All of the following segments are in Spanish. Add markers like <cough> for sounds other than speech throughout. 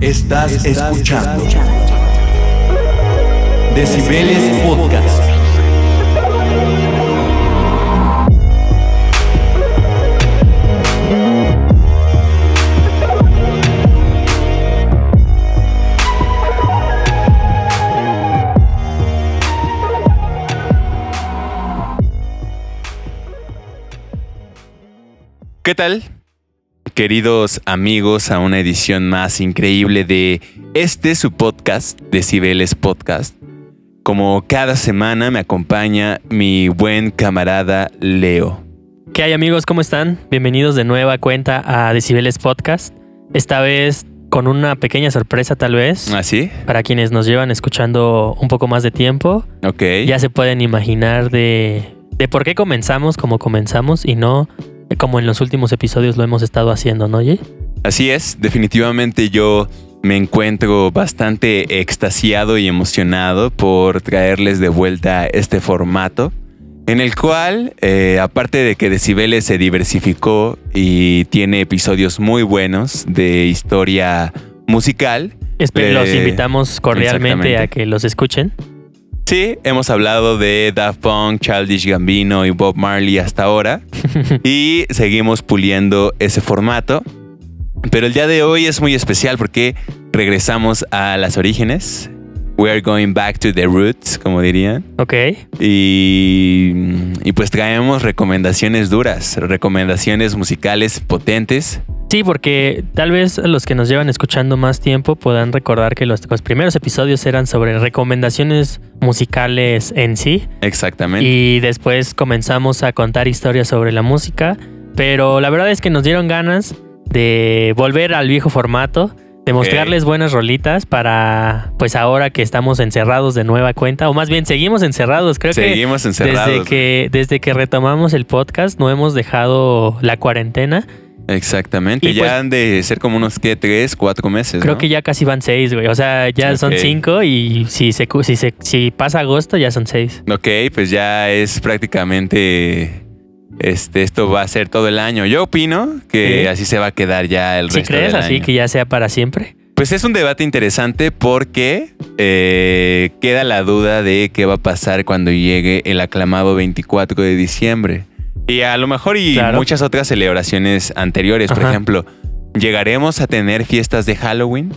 Estás, escuchando. Decibeles Podcast. ¿Qué tal? Queridos amigos, a una edición más increíble de este su podcast, Decibeles Podcast. Como cada semana me acompaña mi buen camarada Leo. ¿Qué hay amigos? ¿Cómo están? Bienvenidos de nueva cuenta a Decibeles Podcast. Esta vez con una pequeña sorpresa tal vez. ¿Ah, sí? Para quienes nos llevan escuchando un poco más de tiempo. Ok. Ya se pueden imaginar de, de por qué comenzamos como comenzamos y no como en los últimos episodios lo hemos estado haciendo, ¿no, Jay? Así es, definitivamente yo me encuentro bastante extasiado y emocionado por traerles de vuelta este formato en el cual, eh, aparte de que Decibeles se diversificó y tiene episodios muy buenos de historia musical. Espero, los eh, invitamos cordialmente a que los escuchen. Sí, hemos hablado de Daft Punk, Childish Gambino y Bob Marley hasta ahora <laughs> y seguimos puliendo ese formato. Pero el día de hoy es muy especial porque regresamos a las orígenes. We are going back to the roots, como dirían. Ok. Y, y pues traemos recomendaciones duras, recomendaciones musicales potentes. Sí, porque tal vez los que nos llevan escuchando más tiempo puedan recordar que los, los primeros episodios eran sobre recomendaciones musicales en sí. Exactamente. Y después comenzamos a contar historias sobre la música. Pero la verdad es que nos dieron ganas de volver al viejo formato, de mostrarles buenas rolitas para, pues ahora que estamos encerrados de nueva cuenta, o más bien seguimos encerrados, creo Seguimos que encerrados. desde que desde que retomamos el podcast no hemos dejado la cuarentena. Exactamente. Y ya pues- han de ser como unos, ¿qué? Tres, cuatro meses. Creo ¿no? que ya casi van seis, güey. O sea, ya son cinco y si se si se si pasa agosto ya son seis. Ok, pues ya es prácticamente. Este, esto va a ser todo el año. Yo opino que Sí. así se va a quedar ya el ¿Sí resto crees del así año. que ya sea para siempre? Pues es un debate interesante porque eh, queda la duda de qué va a pasar cuando llegue el aclamado 24 de diciembre. Y a lo mejor y Claro. muchas otras celebraciones anteriores. Por ejemplo, ¿llegaremos a tener fiestas de Halloween?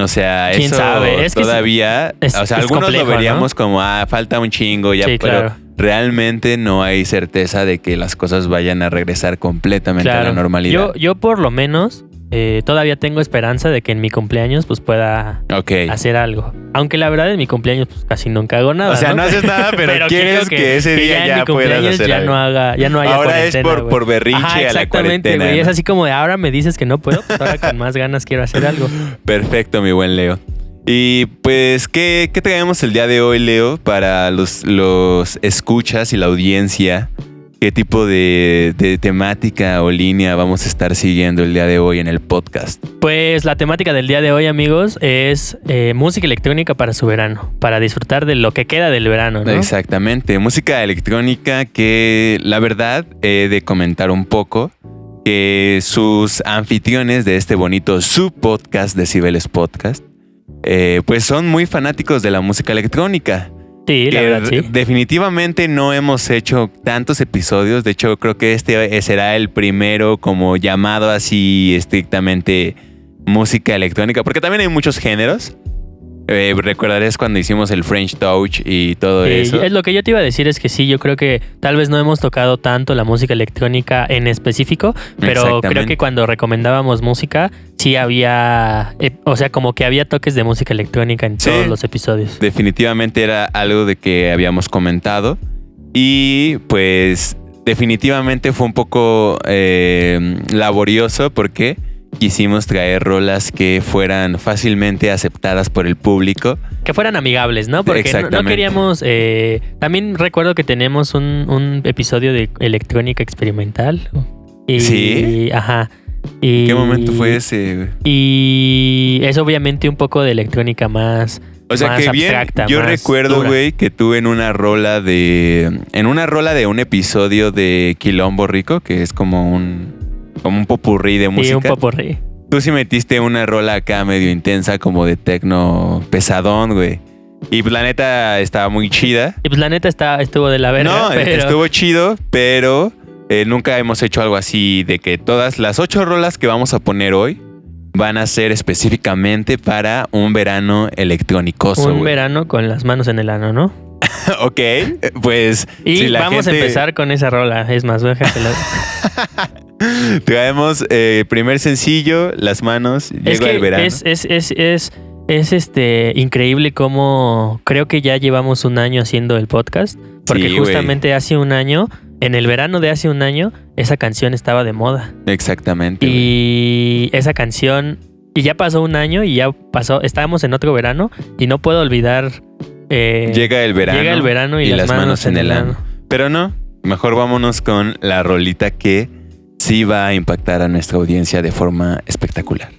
O sea, ¿Quién eso sabe? Es todavía... es- o sea, algunos complejo, lo veríamos ¿no? como, ah, falta un chingo ya, Sí, pero claro. realmente no hay certeza de que las cosas vayan a regresar completamente a la normalidad. Yo, yo por lo menos eh, todavía tengo esperanza de que en mi cumpleaños pues pueda hacer algo. Aunque la verdad en mi cumpleaños pues casi nunca hago nada. O sea, no haces nada, pero <laughs> quieres que ese día ya mi puedas hacer ya algo. no haga, ya no haya Ahora es por, por berrinche Ajá, a la exactamente, cuarentena. güey. Es ¿no? así como de ahora me dices que no puedo, pues ahora con más ganas quiero hacer algo. <laughs> Perfecto, mi buen Leo. Y pues, ¿qué, qué traemos el día de hoy, Leo, para los, los escuchas y la audiencia? ¿Qué tipo de, de temática o línea vamos a estar siguiendo el día de hoy en el podcast? Pues la temática del día de hoy, amigos, es eh, música electrónica para su verano, para disfrutar de lo que queda del verano, ¿no? Exactamente, música electrónica que la verdad he de comentar un poco que sus anfitriones de este bonito subpodcast de Cibeles Podcast, eh, pues son muy fanáticos de la música electrónica. Sí, la verdad, sí. definitivamente no hemos hecho tantos episodios. De hecho, creo que este será el primero como llamado así estrictamente música electrónica, porque también hay muchos géneros. Eh, recordarás cuando hicimos el French Touch y todo eso. es lo que yo te iba a decir es que sí, yo creo que tal vez no hemos tocado tanto la música electrónica en específico, pero creo que cuando recomendábamos música, sí había, eh, o sea, como que había toques de música electrónica en Sí. todos los episodios. Definitivamente era algo de que habíamos comentado. Y pues definitivamente fue un poco eh, laborioso porque quisimos traer rolas que fueran fácilmente aceptadas por el público. Que fueran amigables, ¿no? Porque no- queríamos... eh, también recuerdo que tenemos un, un episodio de electrónica experimental. Y, ¿Sí? Ajá. Y, ¿Qué momento fue ese? güey? Y es obviamente un poco de electrónica más... O sea más que bien, abstracta, yo recuerdo, güey, que tú en una rola de. En una rola de un episodio de Quilombo Rico, que es como un. Como un popurrí de Sí, música. un poporri. tú sí metiste una rola acá medio intensa como de tecno pesadón, güey. Y pues, la neta estaba muy chida. Y pues la neta está, estuvo de la verga. No, pero- estuvo chido, pero eh, nunca hemos hecho algo así de que todas las ocho rolas que vamos a poner hoy van a ser específicamente para un verano electrónicoso. un verano con las manos en el ano, ¿no? <laughs> ok, pues Y si la vamos gente- a empezar con esa rola. Es más, déjatela. <laughs> <laughs> Traemos eh, primer sencillo, Las manos, es llega que el verano. es, es, es, es, es, este increíble cómo creo que ya llevamos un año haciendo el podcast. Porque Sí, justamente hace un año, en el verano de hace un año, esa canción estaba de moda. Exactamente. Y esa canción, y ya pasó un año y ya pasó, estábamos en otro verano y no puedo olvidar. eh, Llega el verano. llega el verano y, las, manos, en el ano. Pero no, mejor vámonos con la rolita que sí va a impactar a nuestra audiencia de forma espectacular.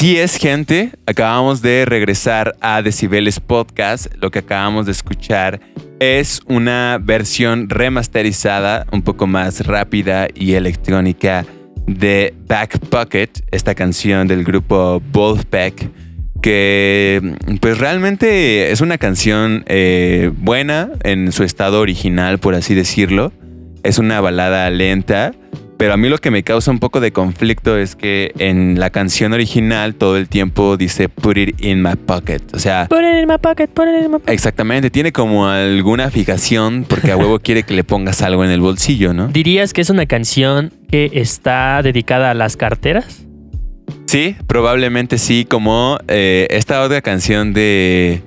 Así es, gente. Acabamos de regresar a Decibeles Podcast. Lo que acabamos de escuchar es una versión remasterizada, un poco más rápida y electrónica de Back Pocket, esta canción del grupo Wolfpack, que pues realmente es una canción eh, buena en su estado original, por así decirlo. Es una balada lenta, pero a mí lo que me causa un poco de conflicto es que en la canción original todo el tiempo dice put it in my pocket. O sea, Put it in my pocket, put it in my pocket. exactamente, tiene como alguna fijación porque a huevo <laughs> quiere que le pongas algo en el bolsillo, ¿no? ¿Dirías que es una canción que está dedicada a las carteras? Sí, probablemente sí, como eh, esta otra canción de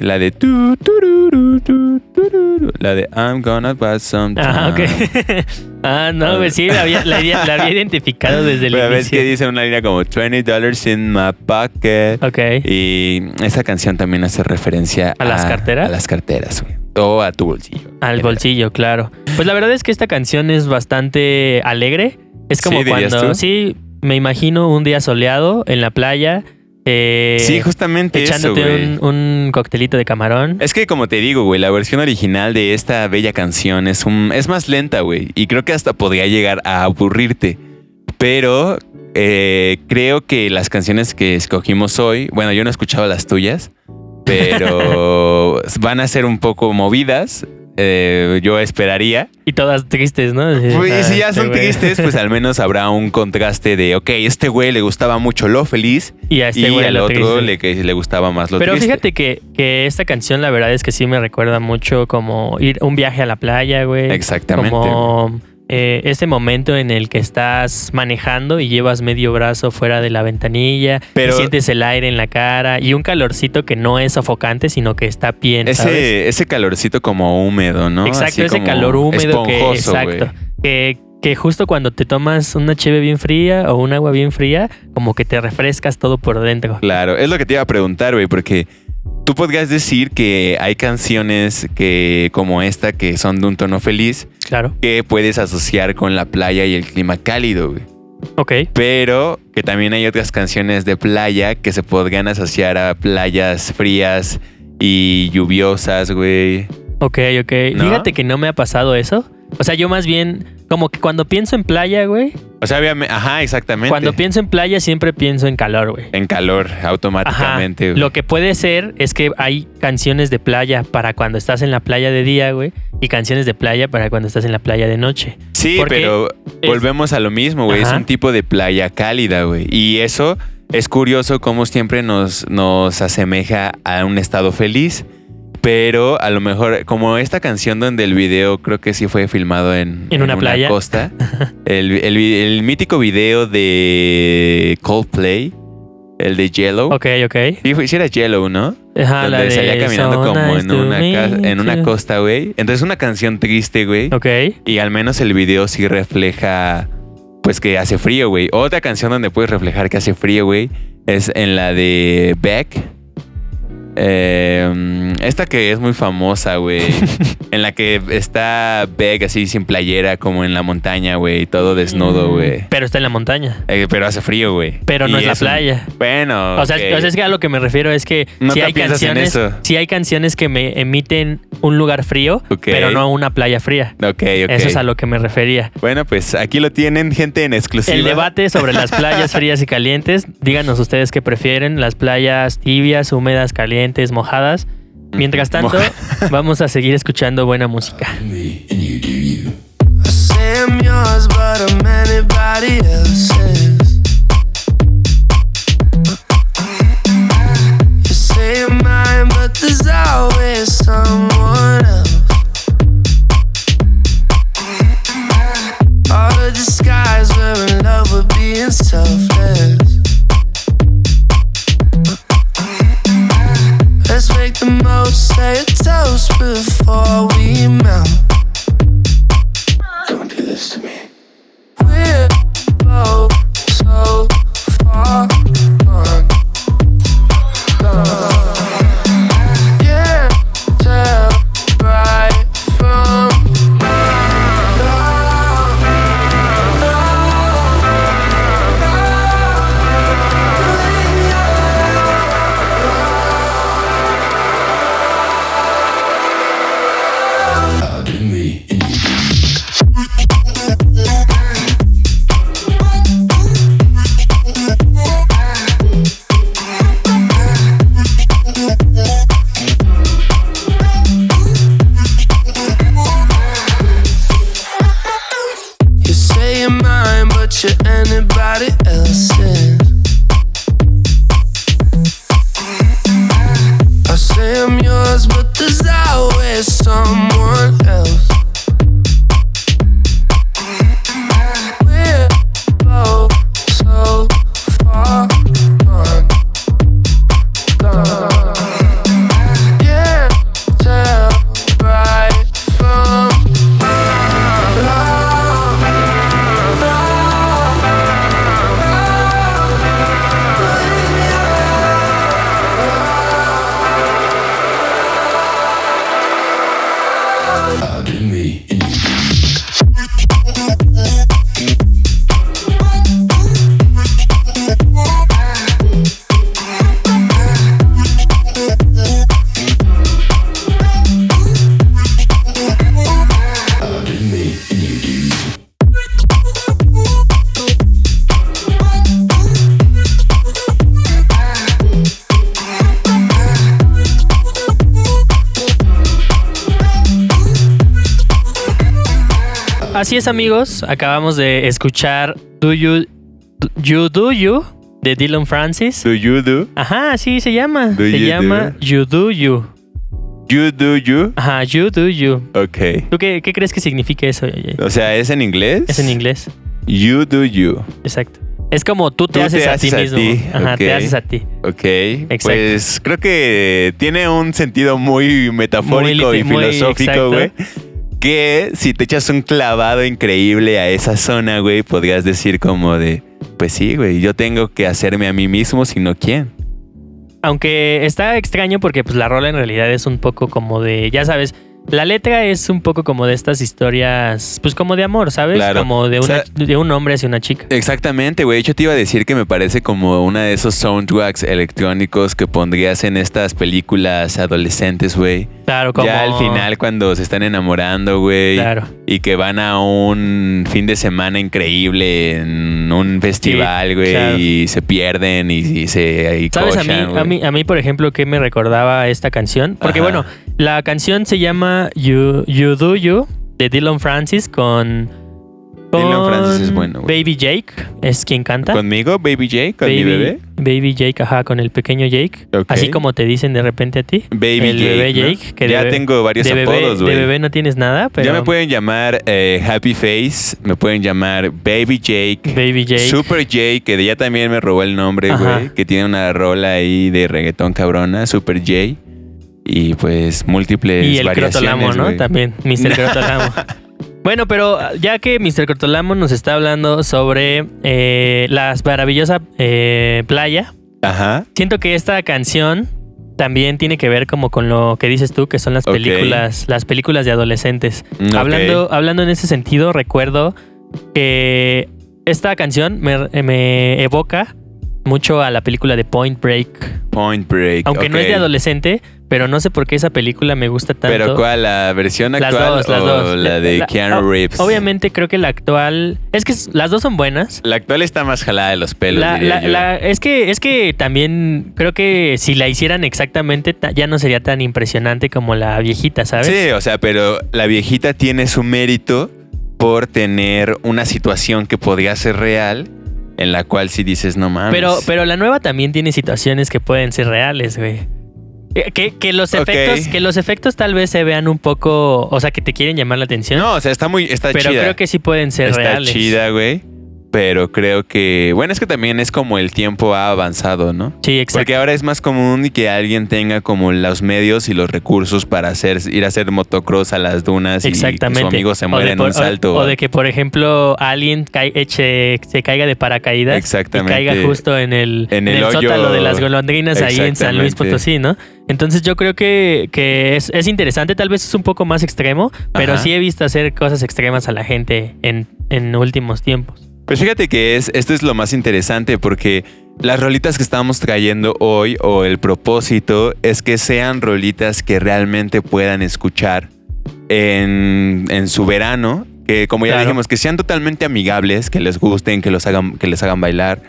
La de tu, tururu, tu, tururu, La de I'm gonna buy some Ah, ok. time. <laughs> ah, no, güey, sí, la había, la, había- la había <laughs> identificado desde el Pero ves inicio. que dice una línea como 20 dollars in my pocket. Ok. Y esa canción también hace referencia ¿A las carteras? A las carteras, güey. O a tu bolsillo. Al bolsillo, claro. Pues la verdad es que esta canción es bastante alegre. Es como Sí, ¿dirías cuando, tú? sí, me imagino un día soleado en la playa. Eh, Sí, justamente eso, echándote güey. un, un coctelito de camarón. Es que como te digo, güey, la versión original de esta bella canción es un es más lenta, güey, y creo que hasta podría llegar a aburrirte. Pero eh, creo que las canciones que escogimos hoy, bueno, yo no he escuchado las tuyas, pero <laughs> van a ser un poco movidas. Eh, yo esperaría. Y todas tristes, ¿no? Pues, y ah, si ya este son güey. tristes, pues al menos habrá un contraste de, ok, este güey le gustaba mucho lo feliz Y a este y güey al lo otro le, que le gustaba más lo Pero triste. fíjate que, que esta canción, la verdad es que sí me recuerda mucho como ir un viaje a la playa, güey. Exactamente. Como eh, ese momento en el que estás manejando y llevas medio brazo fuera de la ventanilla, Pero- y sientes el aire en la cara y un calorcito que no es sofocante, sino que está bien. ¿sabes? Ese, ese calorcito como húmedo, ¿no? Exacto, Así ese calor húmedo que, esponjoso, güey. exacto, que, que justo cuando te tomas una cheve bien fría o un agua bien fría, como que te refrescas todo por dentro. Claro, es lo que te iba a preguntar, güey, porque tú podrías decir que hay canciones que como esta que son de un tono feliz Claro. que puedes asociar con la playa y el clima cálido, güey. Ok. Pero que también hay otras canciones de playa que se podrían asociar a playas frías y lluviosas, güey. Ok, ok. ¿No? Fíjate que no me ha pasado eso. O sea, yo más bien, como que cuando pienso en playa, güey, O sea, obviamente, ajá, exactamente. cuando pienso en playa siempre pienso en calor, güey. en calor, Ajá. automáticamente. güey. Lo que puede ser es que hay canciones de playa para cuando estás en la playa de día, güey, y canciones de playa para cuando estás en la playa de noche. Sí, Porque pero es- volvemos a lo mismo, güey. Es un tipo de playa cálida, güey. Y eso es curioso cómo siempre nos, nos asemeja a un estado feliz. Pero a lo mejor, como esta canción donde el video creo que sí fue filmado en, ¿En una playa? costa. <laughs> el, el vi- el mítico video de Coldplay, el de Yellow. Ok, ok. Sí, sí era Yellow, ¿no? Ajá, donde la de salía caminando So como nice en una, en una costa, güey. Entonces una canción triste, güey. Ok. Y al menos el video sí refleja, pues que hace frío, güey. Otra canción donde puedes reflejar que hace frío, güey, es en la de Beck. Eh, esta que es muy famosa, güey. <laughs> en la que está Beck así sin playera, como en la montaña, güey. Todo desnudo, Mm, güey. Pero está en la montaña. Eh, pero hace frío, güey. Pero no Y es la playa. Bueno. O sea, ok. o sea, es que a lo que me refiero es que Nunca si hay en canciones, eso. si hay canciones que me emiten un lugar frío, pero no una playa fría. Ok, ok. Eso es a lo que me refería. Bueno, pues aquí lo tienen, gente en exclusiva. El debate sobre las playas <laughs> frías y calientes, díganos ustedes qué prefieren, las playas tibias, húmedas, calientes, mojadas. Mientras tanto, <laughs> vamos a seguir escuchando buena música. <laughs> Disguise, we're in love with being selfless. Let's make the most, say a así es amigos, acabamos de escuchar Do You You Do You de Dylan Francis. Do you do? Ajá, así se llama. Do se you llama You Do You. You do you? Ajá, You Do You. Ok. ¿Tú qué, qué crees que significa eso? O sea, ¿es en inglés? Es en inglés. You do you. Exacto. Es como tú te Tú haces te a ti a mismo. ti, Ajá, te haces a ti. Ok. Exacto. Pues creo que tiene un sentido muy metafórico Muy y muy filosófico, güey. Que si te echas un clavado increíble a esa zona, güey, podrías decir como de, pues sí, güey, yo tengo que hacerme a mí mismo, sino quién. Aunque está extraño porque pues la rola en realidad es un poco como de, ya sabes, la letra es un poco como de estas historias, pues como de amor, ¿sabes? Claro. Como de, O una, sea- de un hombre hacia una chica. Exactamente, güey. Yo te iba a decir que me parece como una de esos soundtracks electrónicos que pondrías en estas películas adolescentes, güey. Claro, como... Ya al final cuando se están enamorando, güey. Claro. Y que van a un fin de semana increíble en un festival, güey. claro. Y se pierden y, y se y ¿Sabes a mí, a, mí, a mí, por ejemplo, qué me recordaba esta canción? Porque Ajá. bueno, la canción se llama You, you Do You de Dylan Francis con... Dylan Francis es bueno, güey. Baby Jake es quien canta. ¿Conmigo, Baby Jake? ¿Con Baby, mi bebé? Baby Jake, ajá, con el pequeño Jake. Ok. Así como te dicen de repente a ti. Baby el Jake. Jake. Que ya de bebé- tengo varios de bebé, apodos, De güey. bebé no tienes nada, pero... Ya me pueden llamar eh, Happy Face, me pueden llamar Baby Jake. Baby Jake. Super J, que ya también me robó el nombre, Ajá. güey. Que tiene una rola ahí de reggaetón cabrona, Super J. Y pues múltiples y el variaciones, Crotolamo, ¿no? También, Mr. <laughs> Crotolamo. bueno, pero ya que Mr. Crotolamo nos está hablando sobre eh, la maravillosa eh, playa, Ajá. siento que esta canción también tiene que ver como con lo que dices tú, que son las películas, las películas de adolescentes. Hablando, hablando en ese sentido, recuerdo que esta canción me, me evoca mucho a la película de Point Break. Point Break. Aunque no es de adolescente, pero no sé por qué esa película me gusta tanto. ¿Pero cuál? ¿La versión Las actual dos, las o dos. la de La- Keanu Reeves? Obviamente creo que la actual... Es que las dos son buenas. La actual está más jalada de los pelos, La- diría yo. es, que, es que también creo que si la hicieran exactamente ta- ya no sería tan impresionante como la viejita, ¿sabes? Sí, o sea, pero la viejita tiene su mérito por tener una situación que podría ser real, en la cual si dices, no mames. Pero, pero la nueva también tiene situaciones que pueden ser reales, güey. Eh, Que, que los efectos, que los efectos tal vez se vean un poco, o sea, que te quieren llamar la atención. No, o sea, está muy, está pero chida. creo que sí pueden ser está reales. chida, güey. Pero creo que, bueno, es que también es como el tiempo ha avanzado, ¿no? Sí, exacto. Porque ahora es más común que alguien tenga como los medios y los recursos para hacer, ir a hacer motocross a las dunas Exactamente. y su amigo se muere en por- un salto. O, o de que, por ejemplo, alguien cae- eche- se caiga de paracaídas. Exactamente. Y caiga justo en el, En en el hoyo- sótano de las golondrinas ahí en San Luis. Potosí, ¿no? Entonces yo creo que, que es, es interesante. Tal vez es un poco más extremo, pero Ajá. sí he visto hacer cosas extremas a la gente en, en últimos tiempos. Pues fíjate que es, esto es lo más interesante porque las rolitas que estamos trayendo hoy o el propósito es que sean rolitas que realmente puedan escuchar en, en su verano, que como ya Claro. dijimos, que sean totalmente amigables, que les gusten, que, los hagan, que les hagan bailar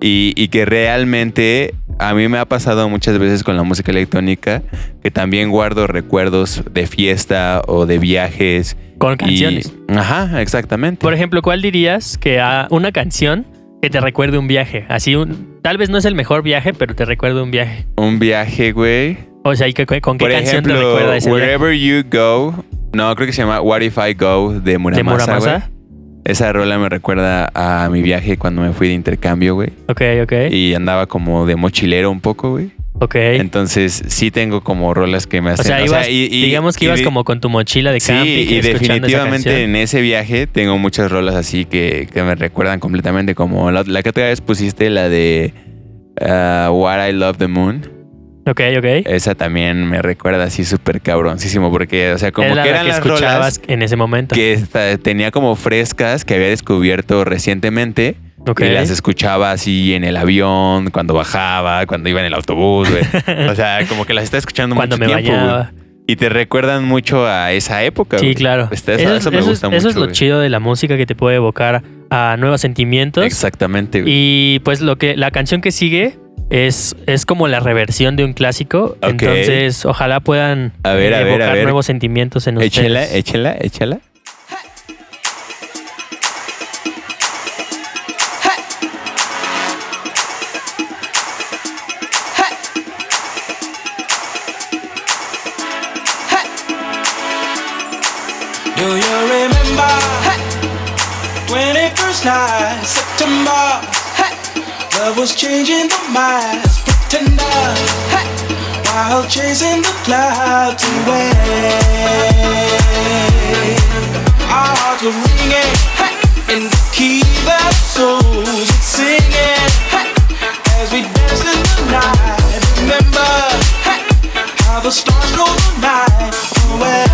y, y que realmente a mí me ha pasado muchas veces con la música electrónica que también guardo recuerdos de fiesta o de viajes. Con y- canciones. ajá, exactamente. Por ejemplo, ¿cuál dirías que a una canción que te recuerde un viaje? Así un, tal vez no es el mejor viaje, pero te recuerda un viaje. Un viaje, güey. O sea, ¿y qué- ¿con qué Por canción te recuerda ese viaje? Wherever You Go. No, creo que se llama What If I Go de ¿De Muramasa, güey. Muramasa? Esa rola me recuerda a mi viaje cuando me fui de intercambio, güey. Ok, ok. Y andaba como de mochilero un poco, güey. ok. Entonces sí tengo como rolas que me o hacen... sea, ibas- y- y- digamos que y ibas como con tu mochila de Sí, camping. y escuchando esa definitivamente en ese viaje tengo muchas rolas así que, que me recuerdan completamente. Como la, la que otra vez pusiste, la de ah, What I Love the Moon. Ok, ok. Esa también me recuerda así súper cabroncísimo. Porque, o sea, como Era que la eran que las escuchabas rolas en ese momento. que esta- tenía como frescas que había descubierto recientemente. Ok. Y las escuchaba así en el avión, cuando bajaba, cuando iba en el autobús, güey. <laughs> O sea, como que las estaba escuchando Cuando mucho me tiempo. Y te recuerdan mucho a esa época, Sí, claro. Eso, es- eso me eso es- gusta eso mucho. es lo chido de la música que te puede evocar a nuevos sentimientos. Exactamente, güey. Y pues lo que la canción que sigue es, es como la reversión de un clásico. Okay. Entonces, ojalá puedan a ver, eh, a evocar a ver. nuevos sentimientos en ustedes. Échala, échala, échala. Do you remember when it first night, September? Love was changing the minds, pretender. While chasing the clouds away. Our hearts were ringing in the key that souls were singing as we danced in the night. Remember how the stars go the night away.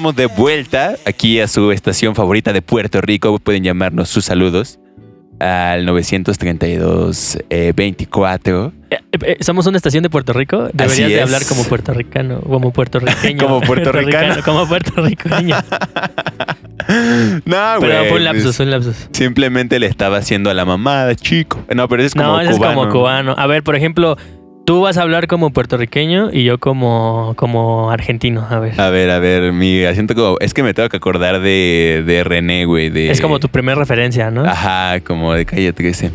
Estamos de vuelta aquí a su estación favorita de Puerto Rico. Pueden llamarnos sus saludos al 932 eh, 24. Eh, eh, ¿Somos una estación de Puerto Rico? Deberías de hablar como puertorricano, como puertorriqueño. <laughs> Como puertorricano. como puertorriqueño. <laughs> No, Pero güey, fue un lapsus, pues, fue un lapsus. Simplemente le estaba haciendo a la mamada, chico. No, pero es como No, cubano. es como cubano. A ver, por ejemplo, tú vas a hablar como puertorriqueño y yo como, como argentino. A ver. A ver, a ver, mi siento como. Es que me tengo que acordar de, de René, güey. De, Es como tu primera referencia, ¿no? Ajá, como de calle 13.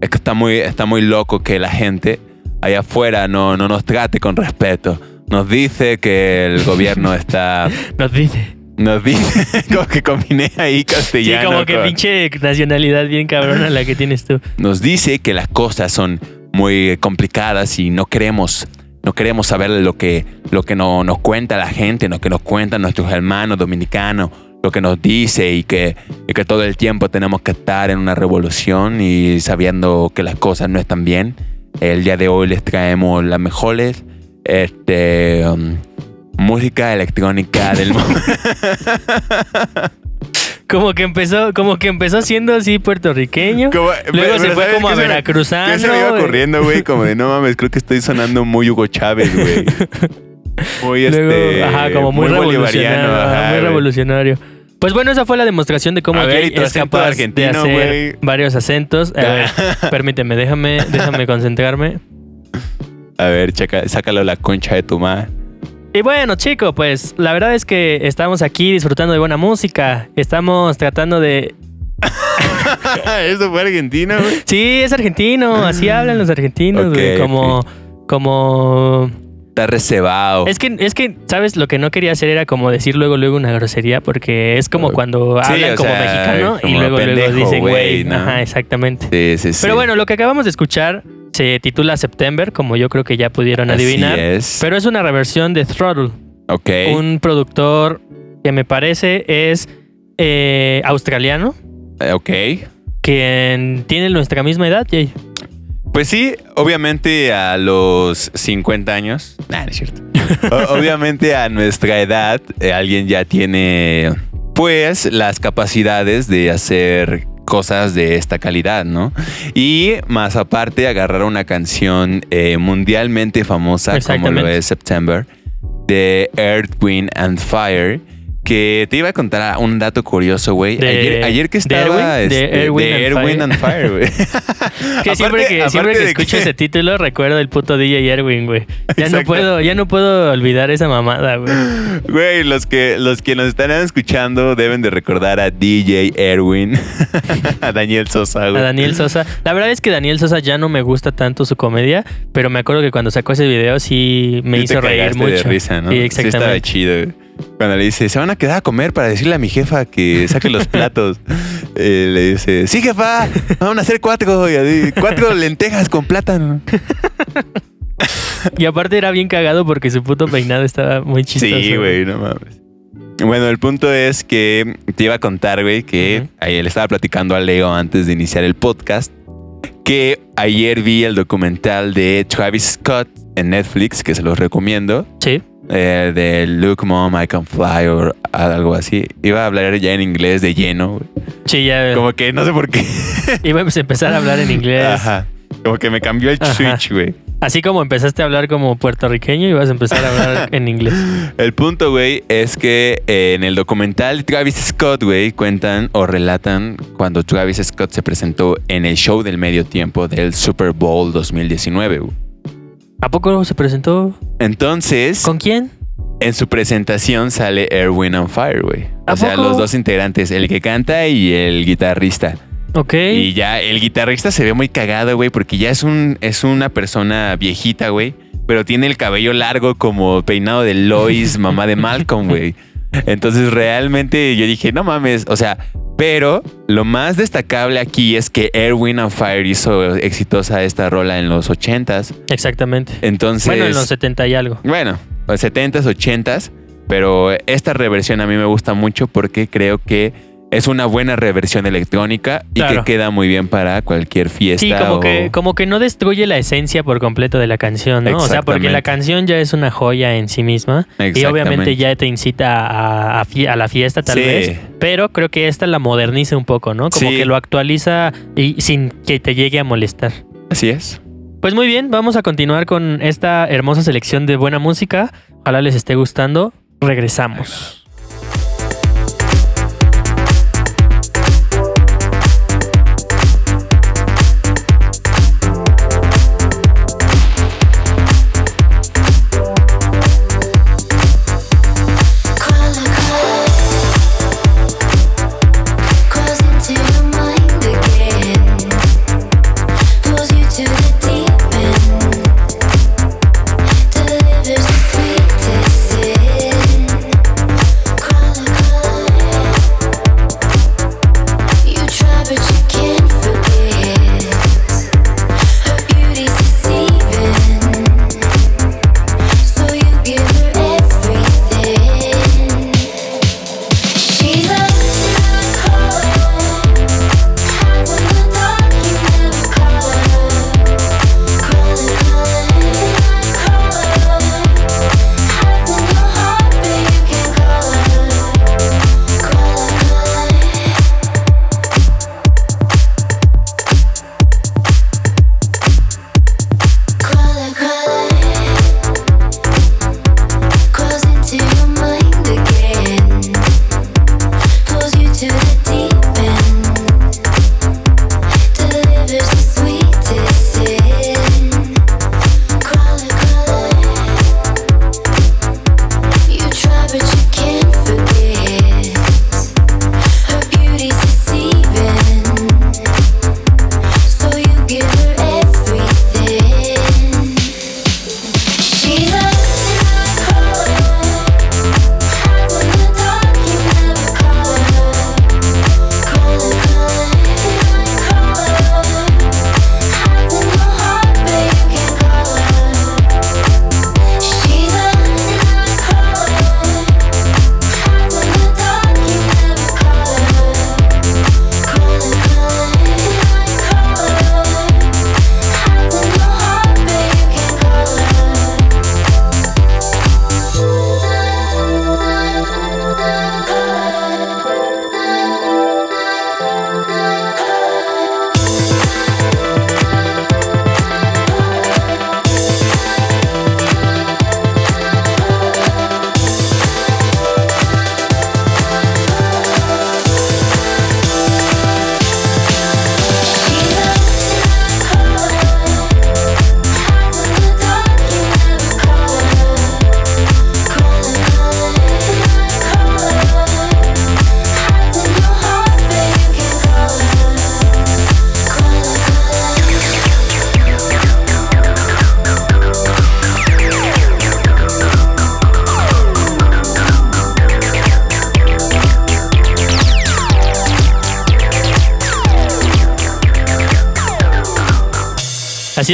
Es que está muy, está muy loco que la gente allá afuera no, no nos trate con respeto. Nos dice que el <laughs> gobierno está. <laughs> Nos dice. Nos dice. <laughs> Como que combiné ahí Sí, castellano. como que con- pinche nacionalidad bien cabrona la que tienes tú. Nos dice que las cosas son muy complicadas y no queremos. No queremos saber lo que, lo que no- nos cuenta la gente, lo que nos cuentan nuestros hermanos dominicanos, lo que nos dice y que, y que todo el tiempo tenemos que estar en una revolución y sabiendo que las cosas no están bien. El día de hoy les traemos las mejores este, um, música electrónica del mundo. <laughs> Como que empezó, como que empezó siendo así puertorriqueño. Como- Luego se fue ¿sabes como a veracruzano. ¿Qué se me iba güey. ocurriendo, güey? Como de, no mames, creo que estoy sonando muy Hugo Chávez, güey. Muy, Luego, este... ajá, como muy, bolivariano, revolucionario. ajá, muy revolucionario. Pues bueno, esa fue la demostración de cómo A ver, Jay es capaz de hacer varios acentos. A ver, <laughs> permíteme, déjame, déjame concentrarme. A ver, checa, sácalo la concha de tu madre. Y bueno, chico, pues la verdad es que estamos aquí disfrutando de buena música. Estamos tratando de. <laughs> ¿Eso fue argentino, güey? Sí, es argentino, así hablan los argentinos, güey. Como. Como. Está reservado. Es que, es que, ¿sabes? Lo que no quería hacer era como decir luego, luego una grosería, porque es como cuando Sí, hablan como sea, mexicano y como luego, luego pendejo, dicen, güey, güey. ¿no? Ajá, exactamente. Sí, sí, sí. Pero bueno, lo que acabamos de escuchar se titula September, como yo creo que ya pudieron Así adivinar. es. Pero es una reversión de Throttle, ok. un productor que me parece es eh, australiano, Eh, Ok. quien tiene nuestra misma edad, Jay. Pues sí, obviamente a los 50 años. Nah, no es cierto. <laughs> Obviamente a nuestra edad, eh, alguien ya tiene, pues, las capacidades de hacer cosas de esta calidad, ¿no? Y más aparte, agarrar una canción eh, mundialmente famosa como lo es September de Earth, Wind and Fire. Que te iba a contar un dato curioso, güey. De- Ayer, ayer que de estaba de este, Erwin de and Erwin Fire. and Fire, güey. <laughs> <laughs> Que siempre que, siempre que de escucho que- ese <laughs> título recuerdo el puto DJ Erwin, güey. Ya no puedo, ya no puedo olvidar esa mamada, güey. Güey, los que, los que nos están escuchando deben de recordar a DJ Erwin, a Daniel Sosa, A güey. Daniel Sosa. La verdad es que Daniel Sosa ya no me gusta tanto su comedia, pero me acuerdo que cuando sacó ese video sí me Sí te hizo reír mucho. de risa, ¿no? Sí, Sí estaba exactamente. chido. güey. Cuando le dice, se van a quedar a comer para decirle a mi jefa que saque los <laughs> platos. Eh, le dice, sí, jefa, vamos a hacer cuatro, y así, cuatro <laughs> lentejas con plátano. Y aparte era bien cagado porque su puto peinado estaba muy chistoso. Sí, güey, no mames. Bueno, el punto es que te iba a contar, güey, que ayer le estaba platicando a Leo antes de iniciar el podcast, que ayer vi el documental de Travis Scott en Netflix, que se los recomiendo, Sí. Eh, de Look Mom, I Can Fly o algo así. Iba a hablar ya en inglés de lleno, güey. Sí, ya Como que no sé por qué. <laughs> íbamos a empezar a hablar en inglés. Ajá. Como que me cambió el Ajá. switch, güey. Así como empezaste a hablar como puertorriqueño, ibas a empezar a hablar <laughs> en inglés. El punto, güey, es que eh, en el documental Travis Scott, güey, cuentan o relatan cuando Travis Scott se presentó en el show del medio tiempo del Super Bowl 2019, güey. ¿A poco se presentó? Entonces, ¿Con quién? en su presentación sale Erwin on Fire, güey. ¿A O sea, poco? los dos integrantes, el que canta y el guitarrista. Ok. Y ya el guitarrista se ve muy cagado, güey, porque ya es un es una persona viejita, güey, pero tiene el cabello largo como peinado de Lois, mamá de Malcolm, güey. <laughs> Entonces realmente yo dije, no mames, o sea, pero lo más destacable aquí es que Erwin on Fire hizo exitosa esta rola en los 80s. Exactamente. Entonces, Bueno, en los 70 y algo. bueno, pues 70s, 80s, pero esta reversión a mí me gusta mucho porque creo que es una buena reversión electrónica y Claro. que queda muy bien para cualquier fiesta. Sí, como o- que, como que no destruye la esencia por completo de la canción, ¿no? O sea, porque la canción ya es una joya en sí misma. Y obviamente ya te incita a, a la fiesta, tal Sí. vez. Pero creo que esta la moderniza un poco, ¿no? Como Sí. que lo actualiza y sin que te llegue a molestar. Así es. Pues muy bien, vamos a continuar con esta hermosa selección de buena música. Ojalá les esté gustando. Regresamos.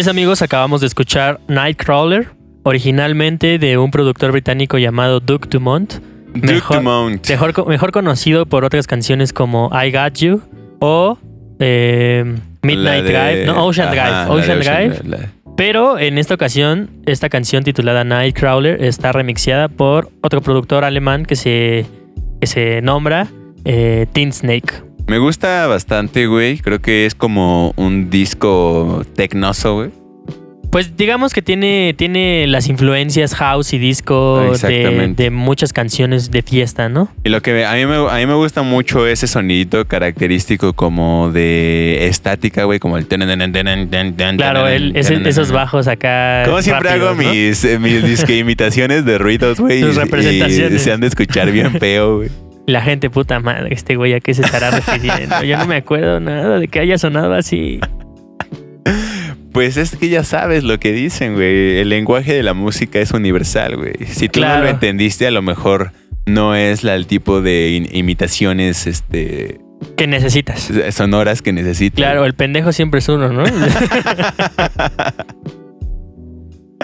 Así es, amigos, acabamos de escuchar Nightcrawler, originalmente de un productor británico llamado Duke Dumont. Duke Mejor- Dumont. Mejor, mejor conocido por otras canciones como I Got You o eh, Midnight de- Drive, no, Ocean Ajá, Drive, Ocean Drive. la- Pero en esta ocasión, esta canción titulada Nightcrawler está remixeada por otro productor alemán que se, que se nombra eh, Teen Snake. Me gusta bastante, güey. Creo que es como un disco tecnoso, güey. Pues digamos que tiene, tiene las influencias house y disco de, de muchas canciones de fiesta, ¿no? Y lo que a, mí me, a mí me gusta mucho ese sonidito característico como de estática, güey, como el... Claro, él- ese- esos bajos acá. Como siempre rápidos, hago ¿no? mis, eh, mis disque imitaciones de ruidos, güey. Tus y- representaciones. Y se han de escuchar bien feo, güey. La gente, puta madre, este güey a qué se estará refiriendo. Yo no me acuerdo nada de que haya sonado así. Pues es que ya sabes lo que dicen, güey. El lenguaje de la música es universal, güey. Si tú no Claro. lo entendiste, a lo mejor no es la, el tipo de imitaciones este, ¿Qué necesitas? sonoras que necesitas. Claro, el pendejo siempre es uno, ¿no? <laughs> <laughs>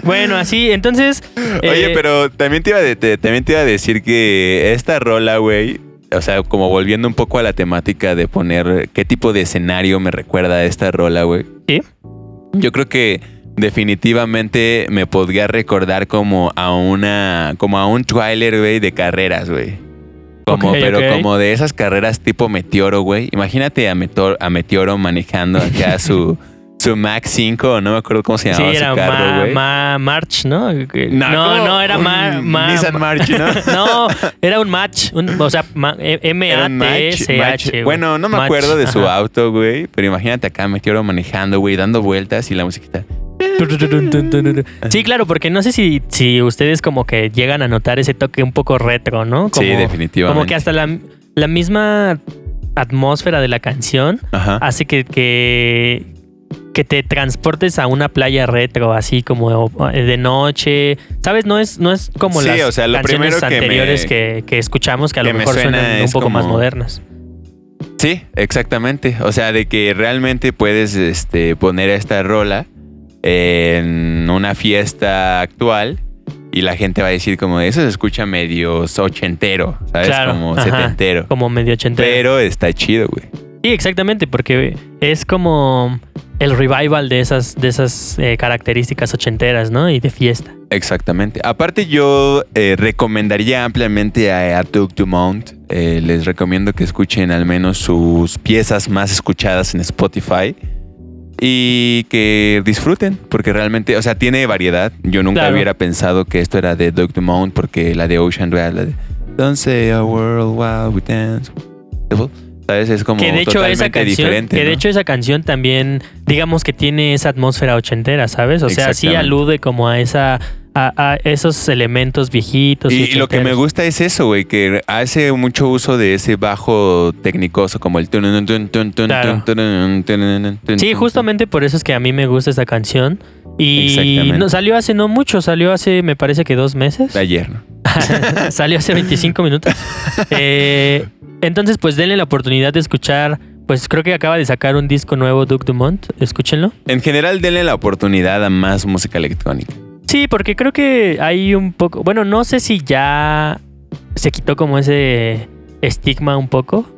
bueno, así, entonces. Oye, eh, pero también te, iba de- te- también te iba a decir que esta rola, güey, o sea, como volviendo un poco a la temática de poner qué tipo de escenario me recuerda a esta rola, güey. Sí. Yo creo que definitivamente me podría recordar como a una, como a un trailer, güey, de carreras, güey. Como, Ok, pero como de esas carreras tipo Meteoro, güey. Imagínate a, Meteor- a Meteoro manejando acá su, <laughs> su Mac 5, o no me acuerdo cómo se Sí, llamaba era su carro, Ma-. Ma- March, ¿no? No, ¿cómo? no, era Ma- Nissan March, ¿no? <laughs> no, era un match, un- o sea, E- Match, güey. Bueno, no me Match, acuerdo de su ajá. auto, güey. Pero imagínate acá Meteoro manejando, güey, dando vueltas y la musiquita. <laughs> Sí, claro, porque no sé si, si ustedes como que llegan a notar ese toque un poco retro, ¿no? Como, sí, definitivamente. Como que hasta la, la misma atmósfera de la canción Ajá. hace que, que, que te transportes a una playa retro, así como eh, de noche. ¿Sabes? No es, no es como Sí, las o sea, lo canciones primero que me- anteriores que, que escuchamos que a lo me mejor suena suenan un poco más modernas. Sí, exactamente. O sea, de que realmente puedes este, poner esta rola en una fiesta actual y la gente va a decir como eso se escucha medio ochentero, ¿sabes? Claro, como ajá, setentero. Como medio ochentero. Pero está chido, güey. Sí, exactamente, porque es como el revival de esas, de esas eh, características ochenteras, ¿no? Y de fiesta. Exactamente. Aparte, yo eh, recomendaría ampliamente a, a Duke Dumont. Eh, les recomiendo que escuchen al menos sus piezas más escuchadas en Spotify. Y que disfruten, porque realmente, o sea, tiene variedad. Yo nunca Claro. hubiera pensado que esto era de Duke Dumont, porque la de Ocean Drive, la de Don't say a world while we dance. ¿Sabes? Es como que de hecho esa canción, diferente. que de ¿no? hecho esa canción también, digamos que tiene esa atmósfera ochentera, ¿sabes? O sea, sí alude como a esa, a, a esos elementos viejitos. Y, Y, lo que me gusta es eso, güey, que hace mucho uso de ese bajo tecnicoso como el... Claro. Sí, justamente por eso es que a mí me gusta esta canción. Y no, salió hace no mucho, salió hace me parece que dos meses. Ayer, ¿no? <laughs> Salió hace 25 minutos. <laughs> Eh, entonces, pues denle la oportunidad de escuchar. Pues creo que acaba de sacar un disco nuevo Duke Dumont. Escúchenlo. En general, denle la oportunidad a más música electrónica. Sí, porque creo que hay un poco. Bueno, no sé si ya se quitó como ese estigma un poco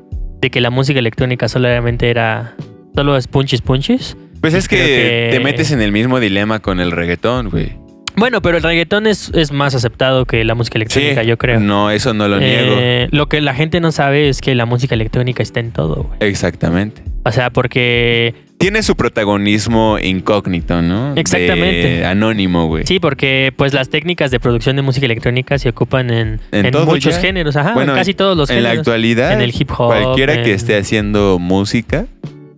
de que la música electrónica solamente era. Solo es punchis punchis. Pues es que, que- te metes en el mismo dilema con el reggaetón, güey. Bueno, pero el reggaetón es, es más aceptado que la música electrónica, yo creo. No, eso no lo niego. Eh, lo que la gente no sabe es que la música electrónica está en todo, güey. Exactamente. O sea, porque Tiene su protagonismo incógnito, ¿no? Exactamente. Anónimo, güey. Sí, porque pues las técnicas de producción de música electrónica se ocupan en, En en todo muchos ya. géneros, ajá, Bueno, en casi todos los en la géneros. actualidad, en el hip hop, cualquiera que en- esté haciendo música,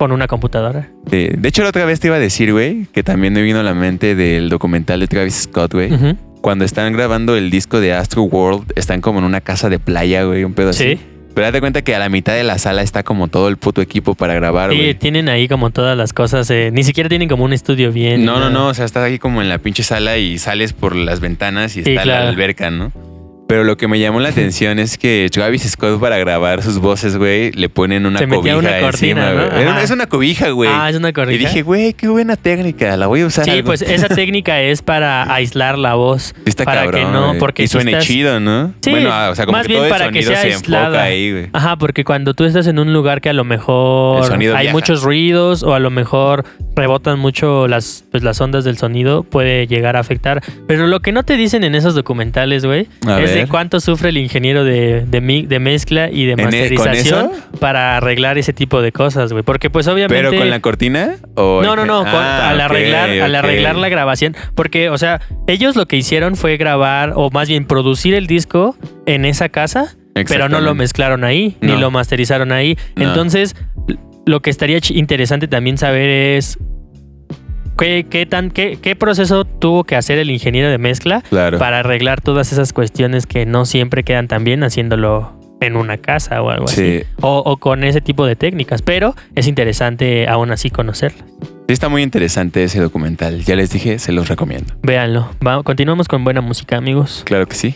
con una computadora. De, de hecho, la otra vez te iba a decir, güey, que también me vino a la mente del documental de Travis Scott, güey. Cuando están grabando el disco de Astro World, están como en una casa de playa, güey, un pedo así. Sí. Pero date cuenta que a la mitad de la sala está como todo el puto equipo para grabar, Sí, güey. tienen ahí como todas las cosas, eh, ni siquiera tienen como un estudio bien. No, no, no, o sea, estás ahí como en la pinche sala y sales por las ventanas y Sí, está claro. la alberca, ¿no? Pero lo que me llamó la <laughs> atención es que Travis Scott para grabar sus voces, güey, le ponen una Se cobija una cortina, encima, ¿no? güey. Es una cobija, güey. Ah, es una cobija. Y dije, güey, qué buena técnica, la voy a usar. Sí, pues esa técnica es para <laughs> aislar la voz. Está para cabrón, que no, güey. porque y si suene estás- chido, ¿no? Sí, bueno, ah, o sea, como más que bien todo el para que sonido sea se aislada. enfoca ahí, güey. Ajá, porque cuando tú estás en un lugar que a lo mejor El hay viaja. muchos ruidos o a lo mejor rebotan mucho las, pues, las ondas del sonido, puede llegar a afectar. Pero lo que no te dicen en esos documentales, güey, A es de cuánto sufre el ingeniero de, de, mi- de mezcla y de ¿En e- masterización para arreglar ese tipo de cosas, güey. Porque pues obviamente... ¿Pero con la cortina? ¿O No, no, no, con- Ah, al arreglar, al arreglar la grabación, porque, o sea, ellos lo que hicieron fue grabar, o más bien producir el disco en esa casa, pero no lo mezclaron ahí, ni lo masterizaron ahí. No. Entonces, lo que estaría interesante también saber es qué, qué tan, qué, qué proceso tuvo que hacer el ingeniero de mezcla Claro. para arreglar todas esas cuestiones que no siempre quedan tan bien haciéndolo en una casa o algo así. Sí. O, o con ese tipo de técnicas, pero es interesante aún así conocerlas. Sí, está muy interesante ese documental. Ya les dije, se los recomiendo. Véanlo. Va- continuamos con buena música, amigos. Claro que sí.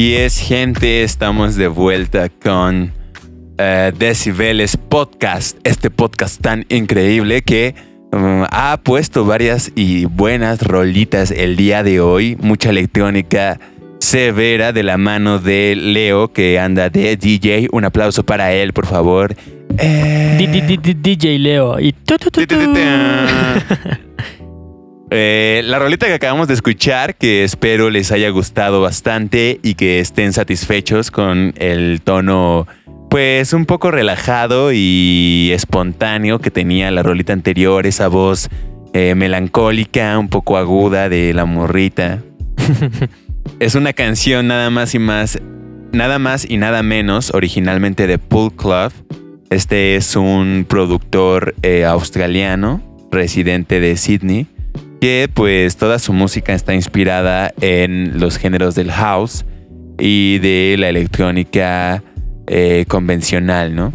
Así es, gente. Estamos de vuelta con eh, Decibeles Podcast. Este podcast tan increíble que mm, ha puesto varias y buenas rolitas el día de hoy. Mucha electrónica severa de la mano de Leo que anda de DJ. Un aplauso para él, por favor. Eh, DJ Leo. Y Eh, la rolita que acabamos de escuchar, que espero les haya gustado bastante y que estén satisfechos con el tono, pues un poco relajado y espontáneo que tenía la rolita anterior, esa voz eh, melancólica, un poco aguda de la morrita. <laughs> es una canción nada más y más, nada más y nada menos, originalmente de Pool Club. Este es un productor eh, australiano, residente de Sydney, que pues toda su música está inspirada en los géneros del house y de la electrónica eh, convencional, ¿no?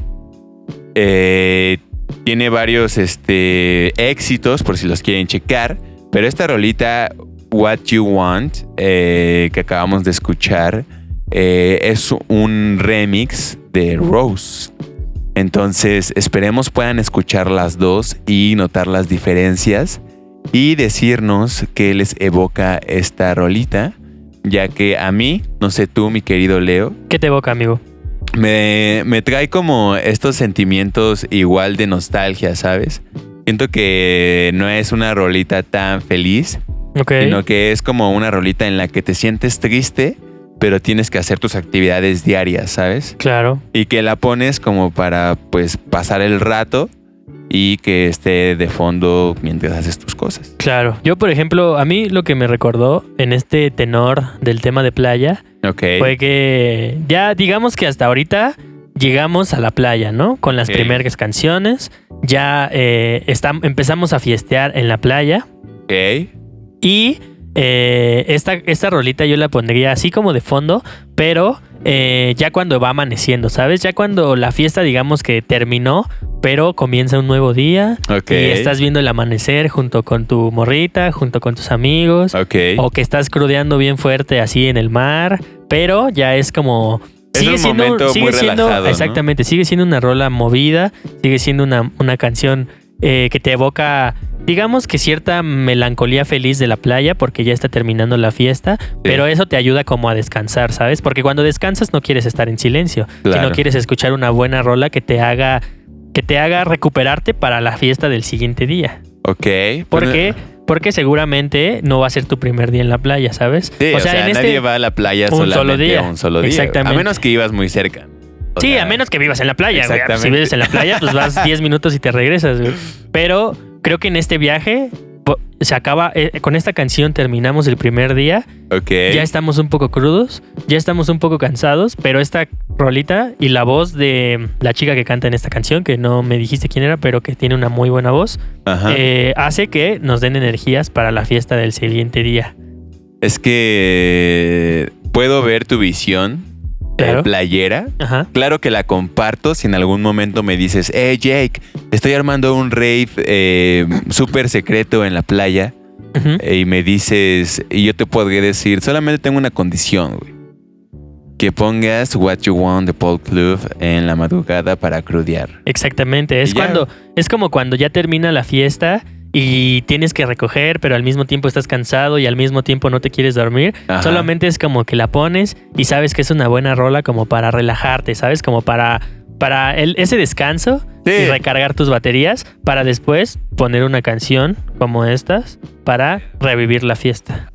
Eh, tiene varios este, éxitos por si los quieren checar, pero esta rolita What You Want eh, que acabamos de escuchar es un remix de Rose. Entonces esperemos puedan escuchar las dos y notar las diferencias y decirnos qué les evoca esta rolita, ya que a mí, no sé tú, mi querido Leo, ¿Qué te evoca, amigo? me, me trae como estos sentimientos igual de nostalgia, ¿sabes? Siento que no es una rolita tan feliz, Ok. sino que es como una rolita en la que te sientes triste, pero tienes que hacer tus actividades diarias, ¿sabes? Claro. Y que la pones como para pues pasar el rato y que esté de fondo mientras haces tus cosas. Claro. Yo, por ejemplo, a mí lo que me recordó en este tenor del tema de playa Ok. fue que ya digamos que hasta ahorita llegamos a la playa, ¿no? Con las primeras canciones. Ya eh, empezamos a fiestear en la playa. Ok. Y eh, esta, esta rolita yo la pondría así como de fondo, pero eh, ya cuando va amaneciendo, ¿sabes? Ya cuando la fiesta digamos que terminó, pero comienza un nuevo día. Y estás viendo el amanecer junto con tu morrita, junto con tus amigos. O que estás crudeando bien fuerte así en el mar, pero ya es como... Es un momento muy relajado, ¿no? Exactamente, sigue siendo una rola movida, sigue siendo una, una canción eh, que te evoca, digamos que cierta melancolía feliz de la playa porque ya está terminando la fiesta, pero eso te ayuda como a descansar, ¿sabes? Porque cuando descansas no quieres estar en silencio, Claro. sino quieres escuchar una buena rola que te haga que te haga recuperarte para la fiesta del siguiente día. Ok. ¿Por Pues, qué? Porque seguramente no va a ser tu primer día en la playa, ¿sabes? Sí, o sea, nadie va a la playa un solamente solo día. un solo día. Exactamente. A menos que ibas muy cerca. Sí, sea, a menos que vivas en la playa. güey. Si vives en la playa, pues vas <laughs> 10 minutos y te regresas. güey. Pero creo que en este viaje se acaba, eh, con esta canción terminamos el primer día. Ok. Ya estamos un poco crudos, ya estamos un poco cansados, pero esta rolita y la voz de la chica que canta en esta canción, que no me dijiste quién era, pero que tiene una muy buena voz, eh, hace que nos den energías para la fiesta del siguiente día. Es que puedo ver tu visión Claro. playera. Ajá. Claro que la comparto si en algún momento me dices, hey Jake, estoy armando un rave eh, súper secreto en la playa. Eh, y me dices, y yo te podría decir, solamente tengo una condición, güey. Que pongas What You Want de Paul Club en la madrugada para crudear. Exactamente, es Y ya. cuando es como cuando ya termina la fiesta y tienes que recoger, pero al mismo tiempo estás cansado y al mismo tiempo no te quieres dormir. Ajá. Solamente es como que la pones y sabes que es una buena rola como para relajarte, ¿sabes? Como para para el- ese descanso Sí. y recargar tus baterías para después poner una canción como estas para revivir la fiesta.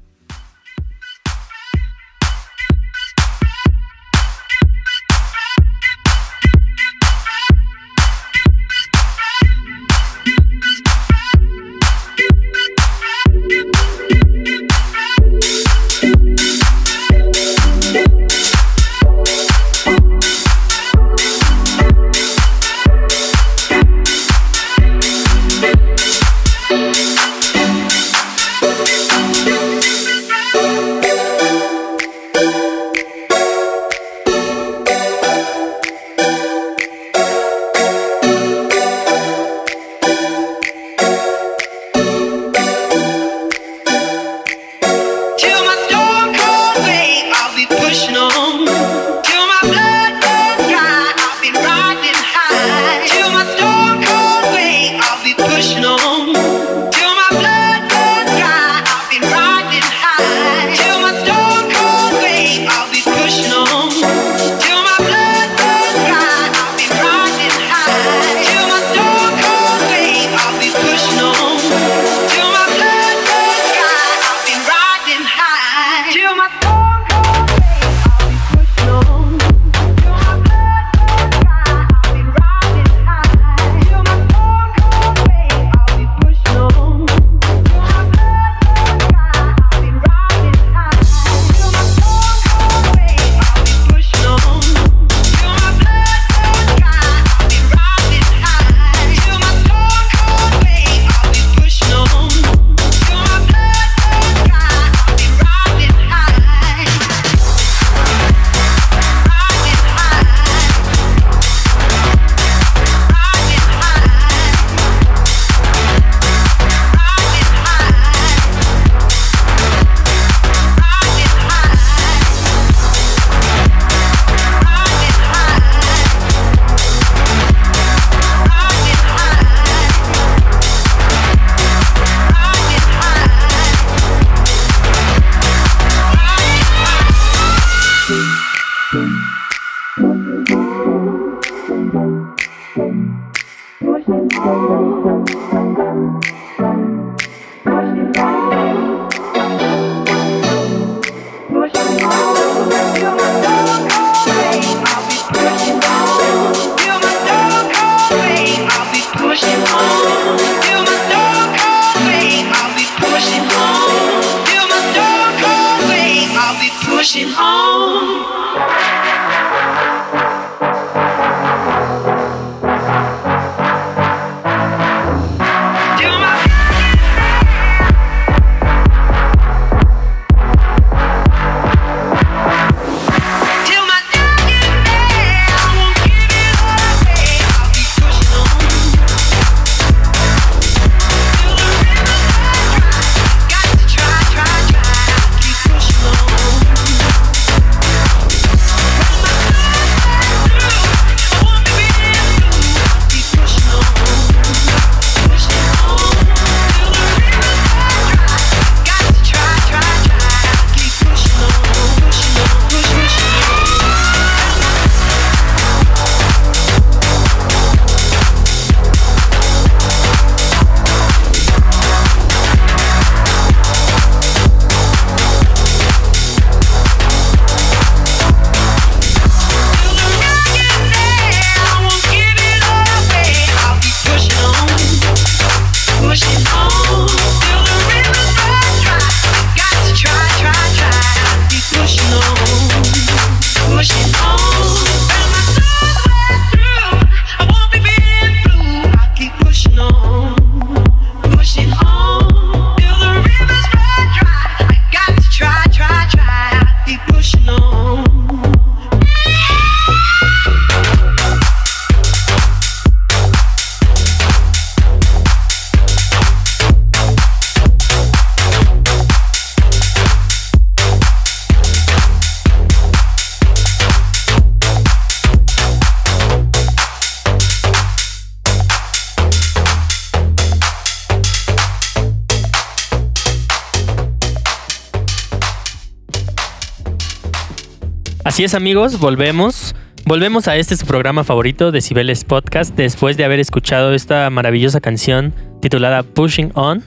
Así es, amigos, volvemos. Volvemos a este su programa favorito, Decibeles Podcast, después de haber escuchado esta maravillosa canción titulada Pushing On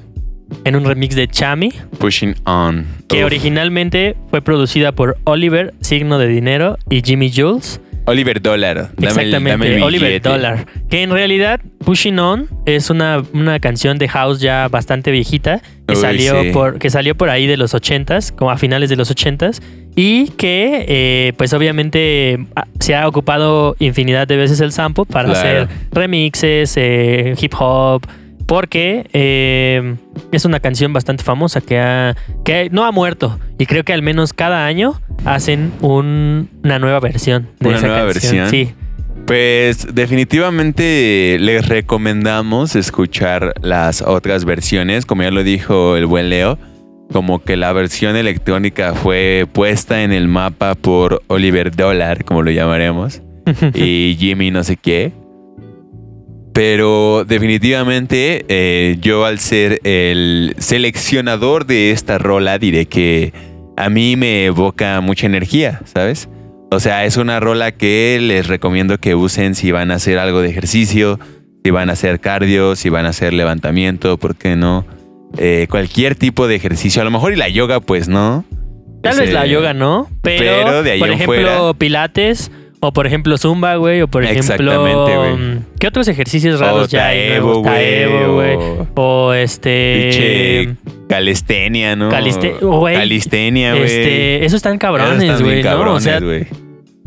en un remix de Chami, Pushing on. que Uf. originalmente fue producida por Oliver, signo de dinero, y Jimmy Jules. Oliver Dollar. Dame el- Exactamente, dame el Oliver. Dollar. Que en realidad Pushing On es una, una canción de house ya bastante viejita que Uy, salió sí. por que salió por ahí de los 80s, como a finales de los 80s y que eh, pues obviamente ah, se ha ocupado infinidad de veces el sample para Claro. hacer remixes, eh, hip hop, porque eh, es una canción bastante famosa que, ha, que no ha muerto y creo que al menos cada año hacen un- una nueva versión de ¿Una esa nueva canción. versión? Sí. Pues definitivamente les recomendamos escuchar las otras versiones, como ya lo dijo el buen Leo, como que la versión electrónica fue puesta en el mapa por Oliver Dollar, como lo llamaremos, <laughs> y Jimmy no sé qué. Pero definitivamente eh, yo al ser el seleccionador de esta rola diré que a mí me evoca mucha energía, ¿sabes? O sea, es una rola que les recomiendo que usen si van a hacer algo de ejercicio, si van a hacer cardio, si van a hacer levantamiento, ¿por qué no? Eh, cualquier tipo de ejercicio, a lo mejor y la yoga pues no. Tal vez la yoga no, pero, pero de ahí por ejemplo fuera- pilates o por ejemplo zumba, güey, o por ejemplo Exactamente, güey. mm, ¿qué otros ejercicios raros ya hay? güey, o- o este Pinche calistenia, ¿no? Caliste- güey. Calistenia, güey. este, esos están cabrones, güey, ¿no? O sea, güey.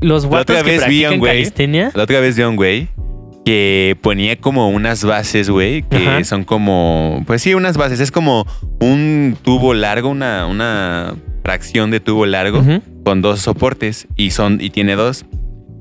los guatos que practican güey. calistenia, La otra vez vi a un güey que ponía como unas bases, güey, que Ajá. son como, pues sí, unas bases. Es como un tubo largo, una, una fracción de tubo largo con dos soportes y son y tiene dos.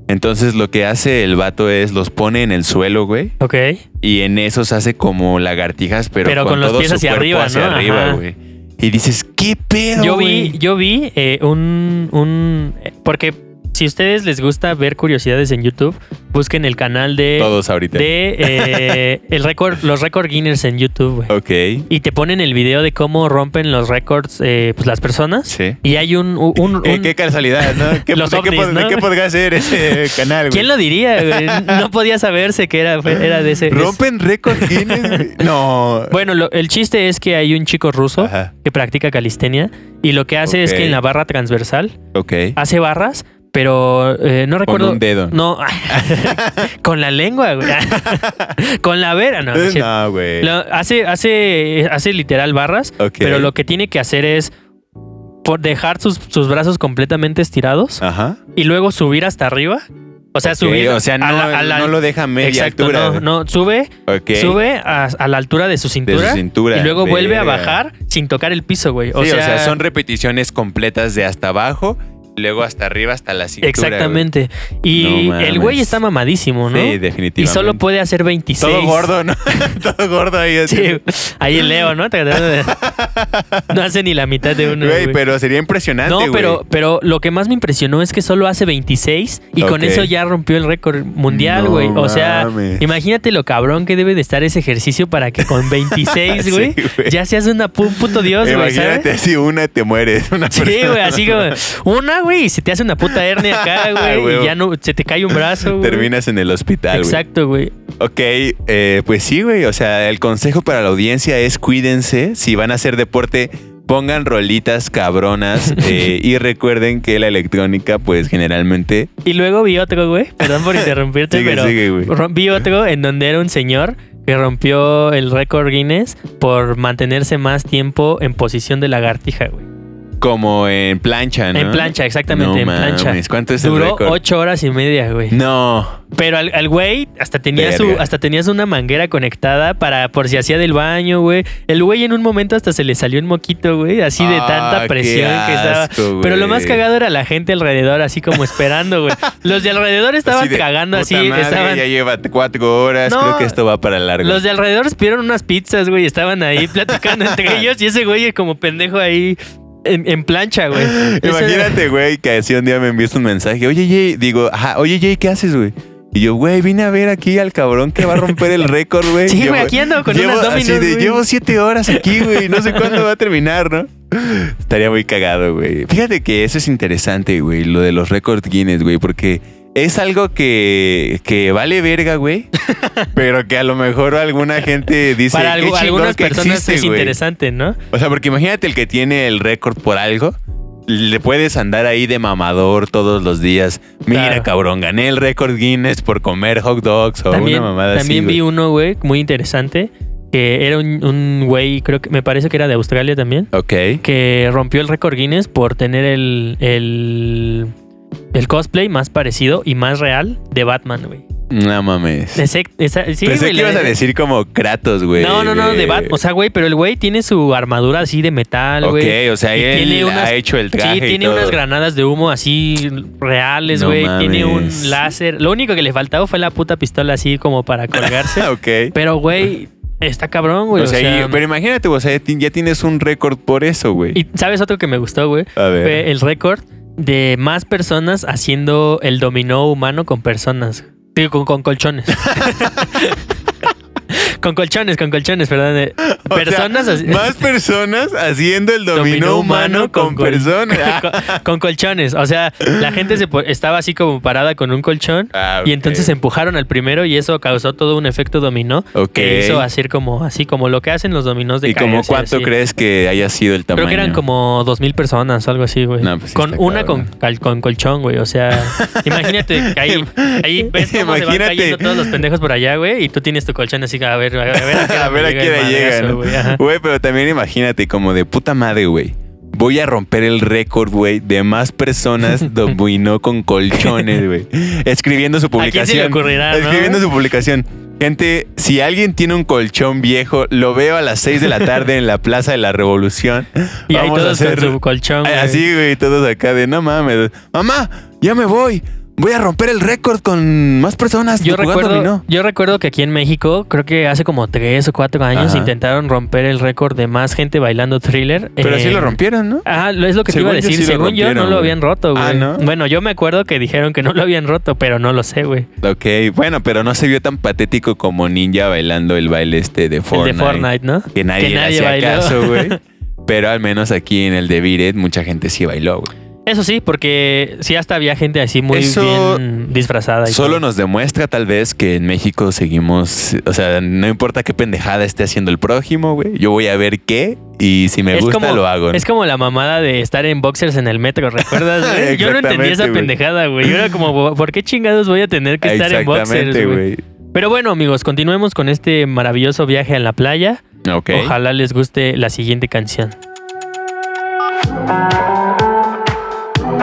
Entonces lo que hace el vato es los pone en el suelo, güey, ok. y en esos hace como lagartijas, pero, Pero con, con los todo pies su hacia arriba, hacia ¿no? arriba, Ajá. güey. Y dices, ¿qué pedo, Yo güey?" vi, yo vi eh, un, un. eh, Porque si ustedes les gusta ver curiosidades en YouTube, busquen el canal de Todos ahorita. de eh, el los récord Guinness en YouTube, güey. Ok. Y te ponen el video de cómo rompen los récords eh, pues las personas. Sí. Y hay un, un, un- Eh, qué casualidad, ¿no? <laughs> ¿Qué, Los de, qué, pod- de ¿no? qué podría ser ese canal, güey? ¿Quién lo diría, güey? <laughs> No podía saberse que era, era de ese. ¿Rompen récord Guinness? güey? No. Bueno, lo- el chiste es que hay un chico ruso Ajá. que practica calistenia y lo que hace es que en la barra transversal hace barras, pero eh, no recuerdo. un dedo. No, <laughs> con la lengua, güey. <laughs> con la vera, no. No, güey. Hace, hace, hace literal barras, pero lo que tiene que hacer es por dejar sus, sus brazos completamente estirados Ajá. y luego subir hasta arriba. O sea, subir. O sea, no, a la- a la- no lo deja a media Exacto, altura. no, no, sube, sube a, a la altura de su cintura, cintura, y luego vuelve a bajar sin tocar el piso, güey. Sí, o sea, son repeticiones completas de hasta abajo, luego hasta arriba, hasta la cintura. Exactamente. Y No el güey está mamadísimo, ¿no? Sí, y definitivamente. solo puede hacer 26. Todo gordo, ¿no? <laughs> Todo gordo ahí. así. Sí, ahí el Leo, ¿no? No hace ni la mitad de uno. Güey, güey. pero sería impresionante, No, güey. pero, pero lo que más me impresionó es que solo hace 26 y con eso ya rompió el récord mundial, No güey. o sea, mames. imagínate lo cabrón que debe de estar ese ejercicio para que con 26, <laughs> Sí, güey, ya seas una pu- un puto dios, güey, Imagínate así, una te mueres. Una Sí, persona. güey, así como una, güey, y se te hace una puta hernia acá, <laughs> Ah, güey, y ya no, se te cae un brazo, güey. Terminas en el hospital, güey. Exacto, güey. Ok, eh, pues sí, güey. O sea, el consejo para la audiencia es cuídense. Si van a hacer deporte, pongan rolitas cabronas <laughs> eh, y recuerden que la electrónica, pues generalmente... Y luego vi otro, güey, perdón por <laughs> interrumpirte, Sigue, pero sigue, vi otro en donde era un señor que rompió el récord Guinness por mantenerse más tiempo en posición de lagartija, güey. Como en plancha, ¿no? En plancha, exactamente, No en plancha. ¿Cuánto es el Duró récord? ocho horas y media, güey. No. Pero al, al güey hasta tenía su, hasta tenías una manguera conectada para por si hacía del baño, güey. El güey en un momento hasta se le salió un moquito, güey, así de Ah, tanta presión que estaba. Pero lo más cagado era la gente alrededor, así como esperando, güey. <laughs> Los de alrededor estaban Así de, cagando "Puta así, madre, estaban. Ya lleva cuatro horas. No, Creo que esto va para largo. Los de alrededor pidieron unas pizzas, güey. Estaban ahí platicando entre <laughs> ellos y ese güey como pendejo ahí en, en plancha, güey. Imagínate, güey, que así un día me enviaste un mensaje. Oye, Jay, digo, ajá, oye, Jay, ¿qué haces, güey? Y yo, güey, vine a ver aquí al cabrón que va a romper el récord, güey. <laughs> Sí, güey, aquí ando con llevo unas así Domino's, de, güey. Llevo siete horas aquí, güey. No sé cuándo va a terminar, ¿no? Estaría muy cagado, güey. Fíjate que eso es interesante, güey, lo de los récords Guinness, güey, porque es algo que, que vale verga, güey. <laughs> pero que a lo mejor alguna gente dice. Para "Qué algu- chingón algunas que personas existe, es güey". interesante, ¿no? O sea, porque imagínate el que tiene el récord por algo. Le puedes andar ahí de mamador todos los días. Mira, Claro. cabrón, gané el récord Guinness por comer hot dogs o También, una mamada también así. vi güey. uno, güey, muy interesante. Que era un, un güey, creo que me parece que era de Australia también. Ok. Que rompió el récord Guinness por tener el, el, el cosplay más parecido y más real de Batman, güey. No mames. Ese- esa- sí, Pensé güey, que la- ibas a decir como Kratos, güey. No, no, no, de Batman. O sea, güey, pero el güey tiene su armadura así de metal, Ok, güey. o sea, él ha hecho el traje Sí, y tiene todo. unas granadas de humo así reales, No güey. tiene un mames. láser. Lo único que le faltaba fue la puta pistola así como para colgarse. <laughs> ok. pero, güey, está cabrón, güey. o sea, y- pero imagínate, o sea, ya tienes un récord por eso, güey. Y sabes otro que me gustó, güey. A ver. Fue el récord de más personas haciendo el dominó humano con personas. Con, con colchones. <laughs> con colchones, con colchones, perdón. eh. <laughs> O sea, Personas más personas haciendo el dominó, humano con, personas. <laughs> con, con colchones. O sea, la gente se estaba así como parada con un colchón Ah, y ok. entonces empujaron al primero y eso causó todo un efecto dominó Ok. que hizo hacer como así como lo que hacen los dominós de ¿Y como cuánto así. crees que haya sido el tamaño? Creo que eran como dos mil personas o algo así, güey. No, pues con una con, con colchón, güey. O sea, <laughs> imagínate, que ahí, ahí ves cómo se van Imagínate. cayendo todos los pendejos por allá, güey. Y tú tienes tu colchón así, a ver, <laughs> a ver, a a qué a ver a el llega, ¿no? güey, pero también imagínate como de puta madre, güey. Voy a romper el récord, güey, de más personas <laughs> dominó con colchones, güey. Escribiendo su quién se publicación. le ocurrirá, no? Escribiendo su publicación. Gente, si alguien tiene un colchón viejo, lo veo a las 6 de la tarde en la Plaza de la Revolución. <laughs> Y ahí Vamos a todos hacer con su colchón. Así, güey, todos acá de no mames. Mamá, ya me voy. Voy a romper el récord con más personas Yo recuerdo, dominó. yo recuerdo que aquí en México, creo que hace como tres o cuatro años Ajá. intentaron romper el récord de más gente bailando thriller. Pero sí lo rompieron, ¿no? Ah, es lo que te iba a yo decir. sí Según yo, no lo habían roto, güey. Ah, ¿no? Bueno, yo me acuerdo que dijeron que no lo habían roto, pero no lo sé, güey. Ok, bueno, pero no se vio tan patético como Ninja bailando el baile este de El Fortnite. de Fortnite, ¿no? Que nadie, le hacía bailó. caso, güey. <laughs> Pero al menos aquí en el de Viret mucha gente sí bailó, güey. Eso sí, porque sí hasta había gente así muy Eso bien disfrazada. y Solo todo. nos demuestra tal vez que en México seguimos, o sea, no importa qué pendejada esté haciendo el prójimo, güey. Yo voy a ver qué y si me Es gusta como- lo hago. ¿no? Es como la mamada de estar en boxers en el metro, ¿recuerdas? <laughs> güey? Yo no entendía esa pendejada, güey. Yo era como, ¿por qué chingados voy a tener que estar en boxers, güey? Pero bueno, amigos, continuemos con este maravilloso viaje a la playa. Ok. Ojalá les guste la siguiente canción.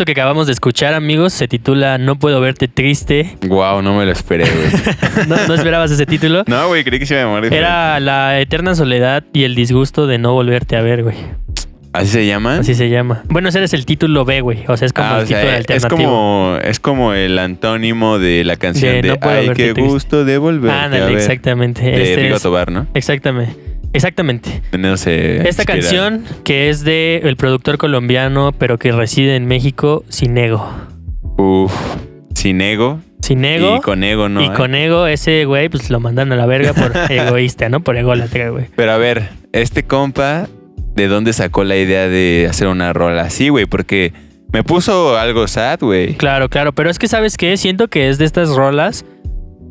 esto que acabamos de escuchar, amigos, se titula No puedo verte triste. Wow, no me lo esperé, güey. <laughs> ¿No, no esperabas ese título? no, güey, creí que se iba a morir. Era la eterna soledad y el disgusto de no volverte a ver, güey. ¿Así se llama? Así se llama. Bueno, ese es el título B, güey. O sea, es como Ah, el o sea, título es alternativo. como, es como el antónimo de la canción De de, No puedo Ay, qué triste". gusto de volver. Ándale, exactamente. De Este Rigo es- Tobar, ¿no? Exactamente. Exactamente. No sé. Esta canción que es de el productor colombiano, pero que reside en México, Sinego. Uf. Sin ego. Y con ego, ¿no? y eh? con ego, ese güey, pues lo mandan a la verga por <laughs> egoísta, ¿no? Por ególatra, güey. Pero a ver, este compa, ¿de dónde sacó la idea de hacer una rola así, güey? Porque me puso algo sad, güey. Claro, claro. Pero es que, ¿sabes qué? Siento que es de estas rolas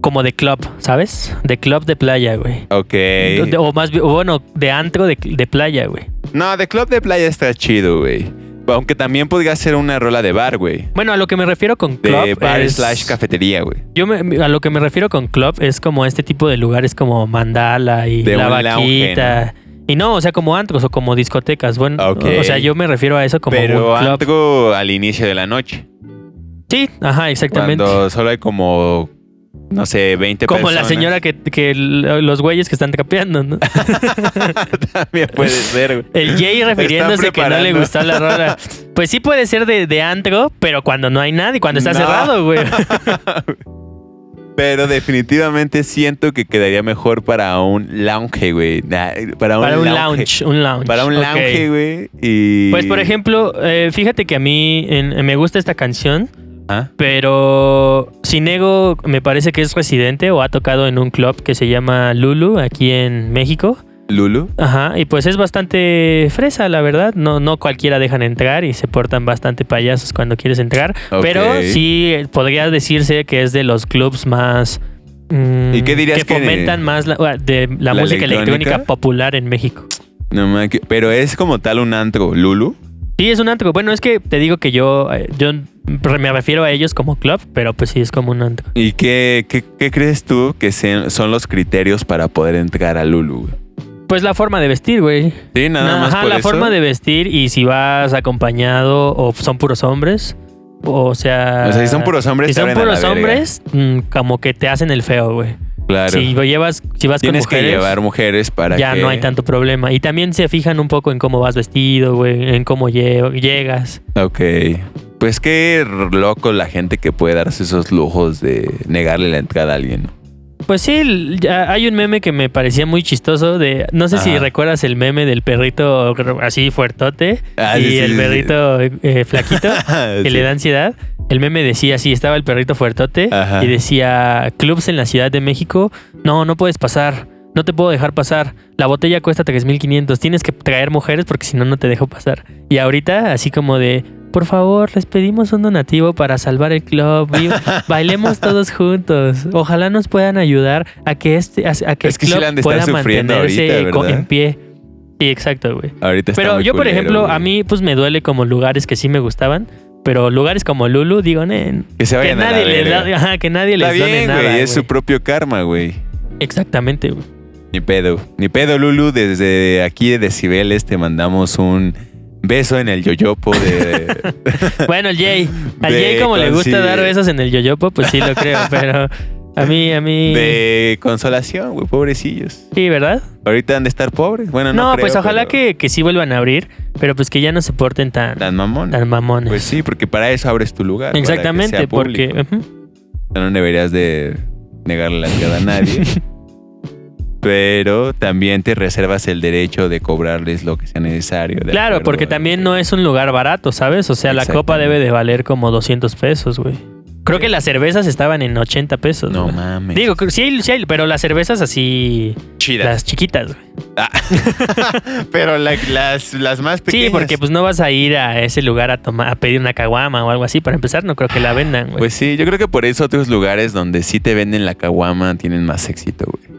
como de club, ¿sabes? De club de playa, güey. Ok. De- O más o bueno, de antro de, de playa, güey. No, de club de playa está chido, güey. Aunque también podría ser una rola de bar, güey. Bueno, a lo que me refiero con club De bar es- slash cafetería, güey. Yo me- a lo que me refiero con club es como este tipo de lugares como Mandala y De La Vaquita. Y no, o sea, como antros o como discotecas. Bueno, Ok. o sea, yo me refiero a eso como Pero un club. antro al inicio de la noche. Sí, ajá, exactamente. Cuando solo hay como, no sé, 20 Como personas. la señora que, que los güeyes que están trapeando, ¿no? <laughs> También puede ser, güey. El Jay refiriéndose que no le gustó la rola. Pues sí puede ser de, de antro, pero cuando no hay nadie, cuando está No. cerrado, güey. <laughs> Pero definitivamente siento que quedaría mejor para un lounge, güey. Para un, Para un lounge. lounge, un lounge. Para un lounge, güey. Y... Pues por ejemplo, eh, fíjate que a mí en- me gusta esta canción, Ah, pero Sinego me parece que es residente o ha tocado en un club que se llama Lulu aquí en México. Lulu. Ajá, y pues es bastante fresa, la verdad. No, no cualquiera dejan entrar y se portan bastante payasos cuando quieres entrar. Pero sí podría decirse que es de los clubs más. mm, ¿Y qué dirías que que- fomentan más la, de la, ¿La música electrónica? electrónica? popular en México. No, pero es como tal un antro, Lulu. Sí, es un antro. Bueno, es que te digo que yo, eh, yo me refiero a ellos como club, pero pues sí es como un antro. ¿Y qué, qué, qué crees tú que sean- son los criterios para poder entrar a Lulu? Pues la forma de vestir, güey. Sí, nada más Ajá, por la eso. forma de vestir y si vas acompañado o son puros hombres. O sea. O sea, si son puros hombres, Si son puros hombres, mm, como que te hacen el feo, güey. Claro. Si llevas, si vas Tienes con mujeres, que llevar mujeres para ya que... no hay tanto problema. Y también se fijan un poco en cómo vas vestido, güey, en cómo lle- llegas. Ok. Pues qué loco la gente que puede darse esos lujos de negarle la entrada a alguien. ¿no? Pues sí, hay un meme que me parecía muy chistoso de, no sé si recuerdas el meme del perrito así fuertote Ah, y sí, sí, el sí, perrito eh, flaquito <laughs> que le da ansiedad. El meme decía así, estaba el perrito fuertote Ajá. y decía, clubs en la Ciudad de México, no, no puedes pasar, no te puedo dejar pasar, la botella cuesta 3.500, tienes que traer mujeres porque si no, no te dejo pasar. Y ahorita así como de... Por favor, les pedimos un donativo para salvar el club. <laughs> bailemos todos juntos. Ojalá nos puedan ayudar a que este, a, a que Es el que sí club estar pueda mantenerse en pie. Sí, exacto, güey. Ahorita está Pero muy yo, por culero, ejemplo, güey. a mí pues me duele como lugares que sí me gustaban, pero lugares como Lulu, digo, nen, Que se que vayan la nadie les da, ajá, que nadie Está les done bien, nada. güey. Es güey. su propio karma, güey. Exactamente, güey. Ni pedo. Ni pedo, Lulu. Desde aquí de Decibeles te mandamos un beso en el yoyopo de... <laughs> Bueno, el Jay, al De Jay como le gusta dar besos en el yoyopo, pues sí lo creo, <laughs> pero a mí, a mí... de consolación, güey. Pobrecillos. Sí, ¿verdad? Ahorita han de estar pobres. Bueno, no No, creo, pues ojalá pero que, que sí vuelvan a abrir, pero pues que ya no se porten tan, Tan mamón. tan mamones. Pues sí, porque para eso abres tu lugar. para que Exactamente, sea porque... No deberías de negarle la entrada a nadie. <laughs> pero también te reservas el derecho de cobrarles lo que sea necesario. Claro, porque también no es un lugar barato, ¿sabes? O sea, la copa debe de valer como 200 pesos, güey. Creo que las cervezas estaban en 80 pesos. No güey. mames. Digo, sí hay, sí hay, pero las cervezas así, chidas. las chiquitas, güey. <laughs> pero la- las, las más pequeñas. Sí, porque pues no vas a ir a ese lugar a tomar, a pedir una caguama o algo así. Para empezar, no creo que la vendan, güey. Pues sí, yo creo que por eso otros lugares donde sí te venden la caguama tienen más éxito, güey.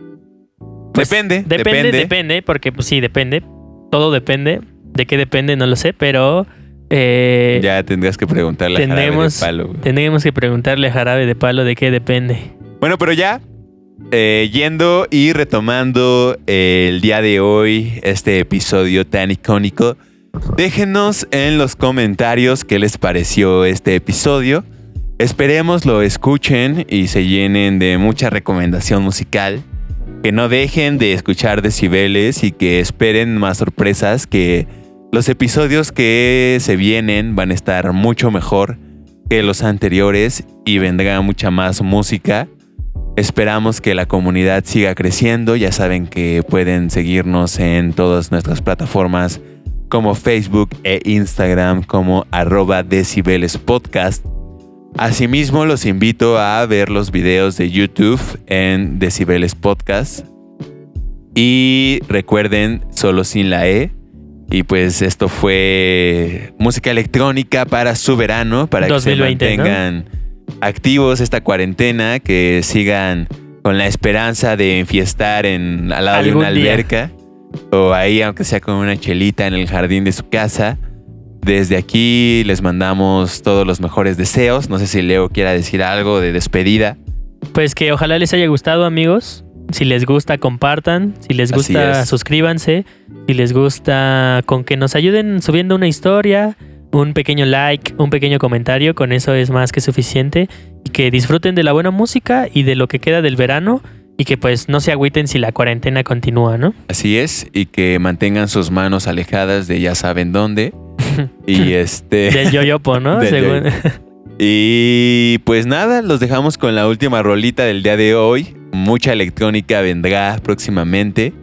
Pues, depende, depende, depende. depende, porque pues sí, depende. Todo depende. ¿De qué depende? No lo sé, pero eh, Ya tendrías que preguntarle a Jarabe de Palo, güey. tendremos que preguntarle a Jarabe de Palo de qué depende. Bueno, pero ya eh, yendo y retomando eh, el día de hoy, este episodio tan icónico, déjenos en los comentarios qué les pareció este episodio. Esperemos lo escuchen y se llenen de mucha recomendación musical. Que no dejen de escuchar decibeles y que esperen más sorpresas que los episodios que se vienen van a estar mucho mejor que los anteriores y vendrá mucha más música. Esperamos que la comunidad siga creciendo. Ya saben que pueden seguirnos en todas nuestras plataformas como Facebook e Instagram como arroba decibeles podcast. Asimismo, los invito a ver los videos de YouTube en Decibeles Podcast. Y recuerden, solo sin la E. Y pues esto fue música electrónica para su verano, para que 2020, se ¿no? mantengan activos esta cuarentena, que sigan con la esperanza de enfiestar en, al lado de una día. alberca o ahí, aunque sea con una chelita en el jardín de su casa. Desde aquí les mandamos todos los mejores deseos. No sé si Leo quiera decir algo de despedida. Pues que ojalá les haya gustado, amigos. Si les gusta, compartan. Si les gusta, suscríbanse. Si les gusta, con que nos ayuden subiendo una historia, un pequeño like, un pequeño comentario, con eso es más que suficiente. Y que disfruten de la buena música y de lo que queda del verano. Y que pues no se agüiten si la cuarentena continúa, ¿no? Así es, y que mantengan sus manos alejadas de ya saben dónde. Y este. <laughs> Del yoyopo, ¿no? Del Según- <laughs> Y pues nada, los dejamos con la última rolita del día de hoy. Mucha electrónica vendrá próximamente.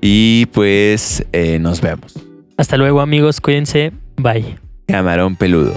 Y pues eh, nos vemos. Hasta luego, amigos. Cuídense. Bye. Camarón peludo.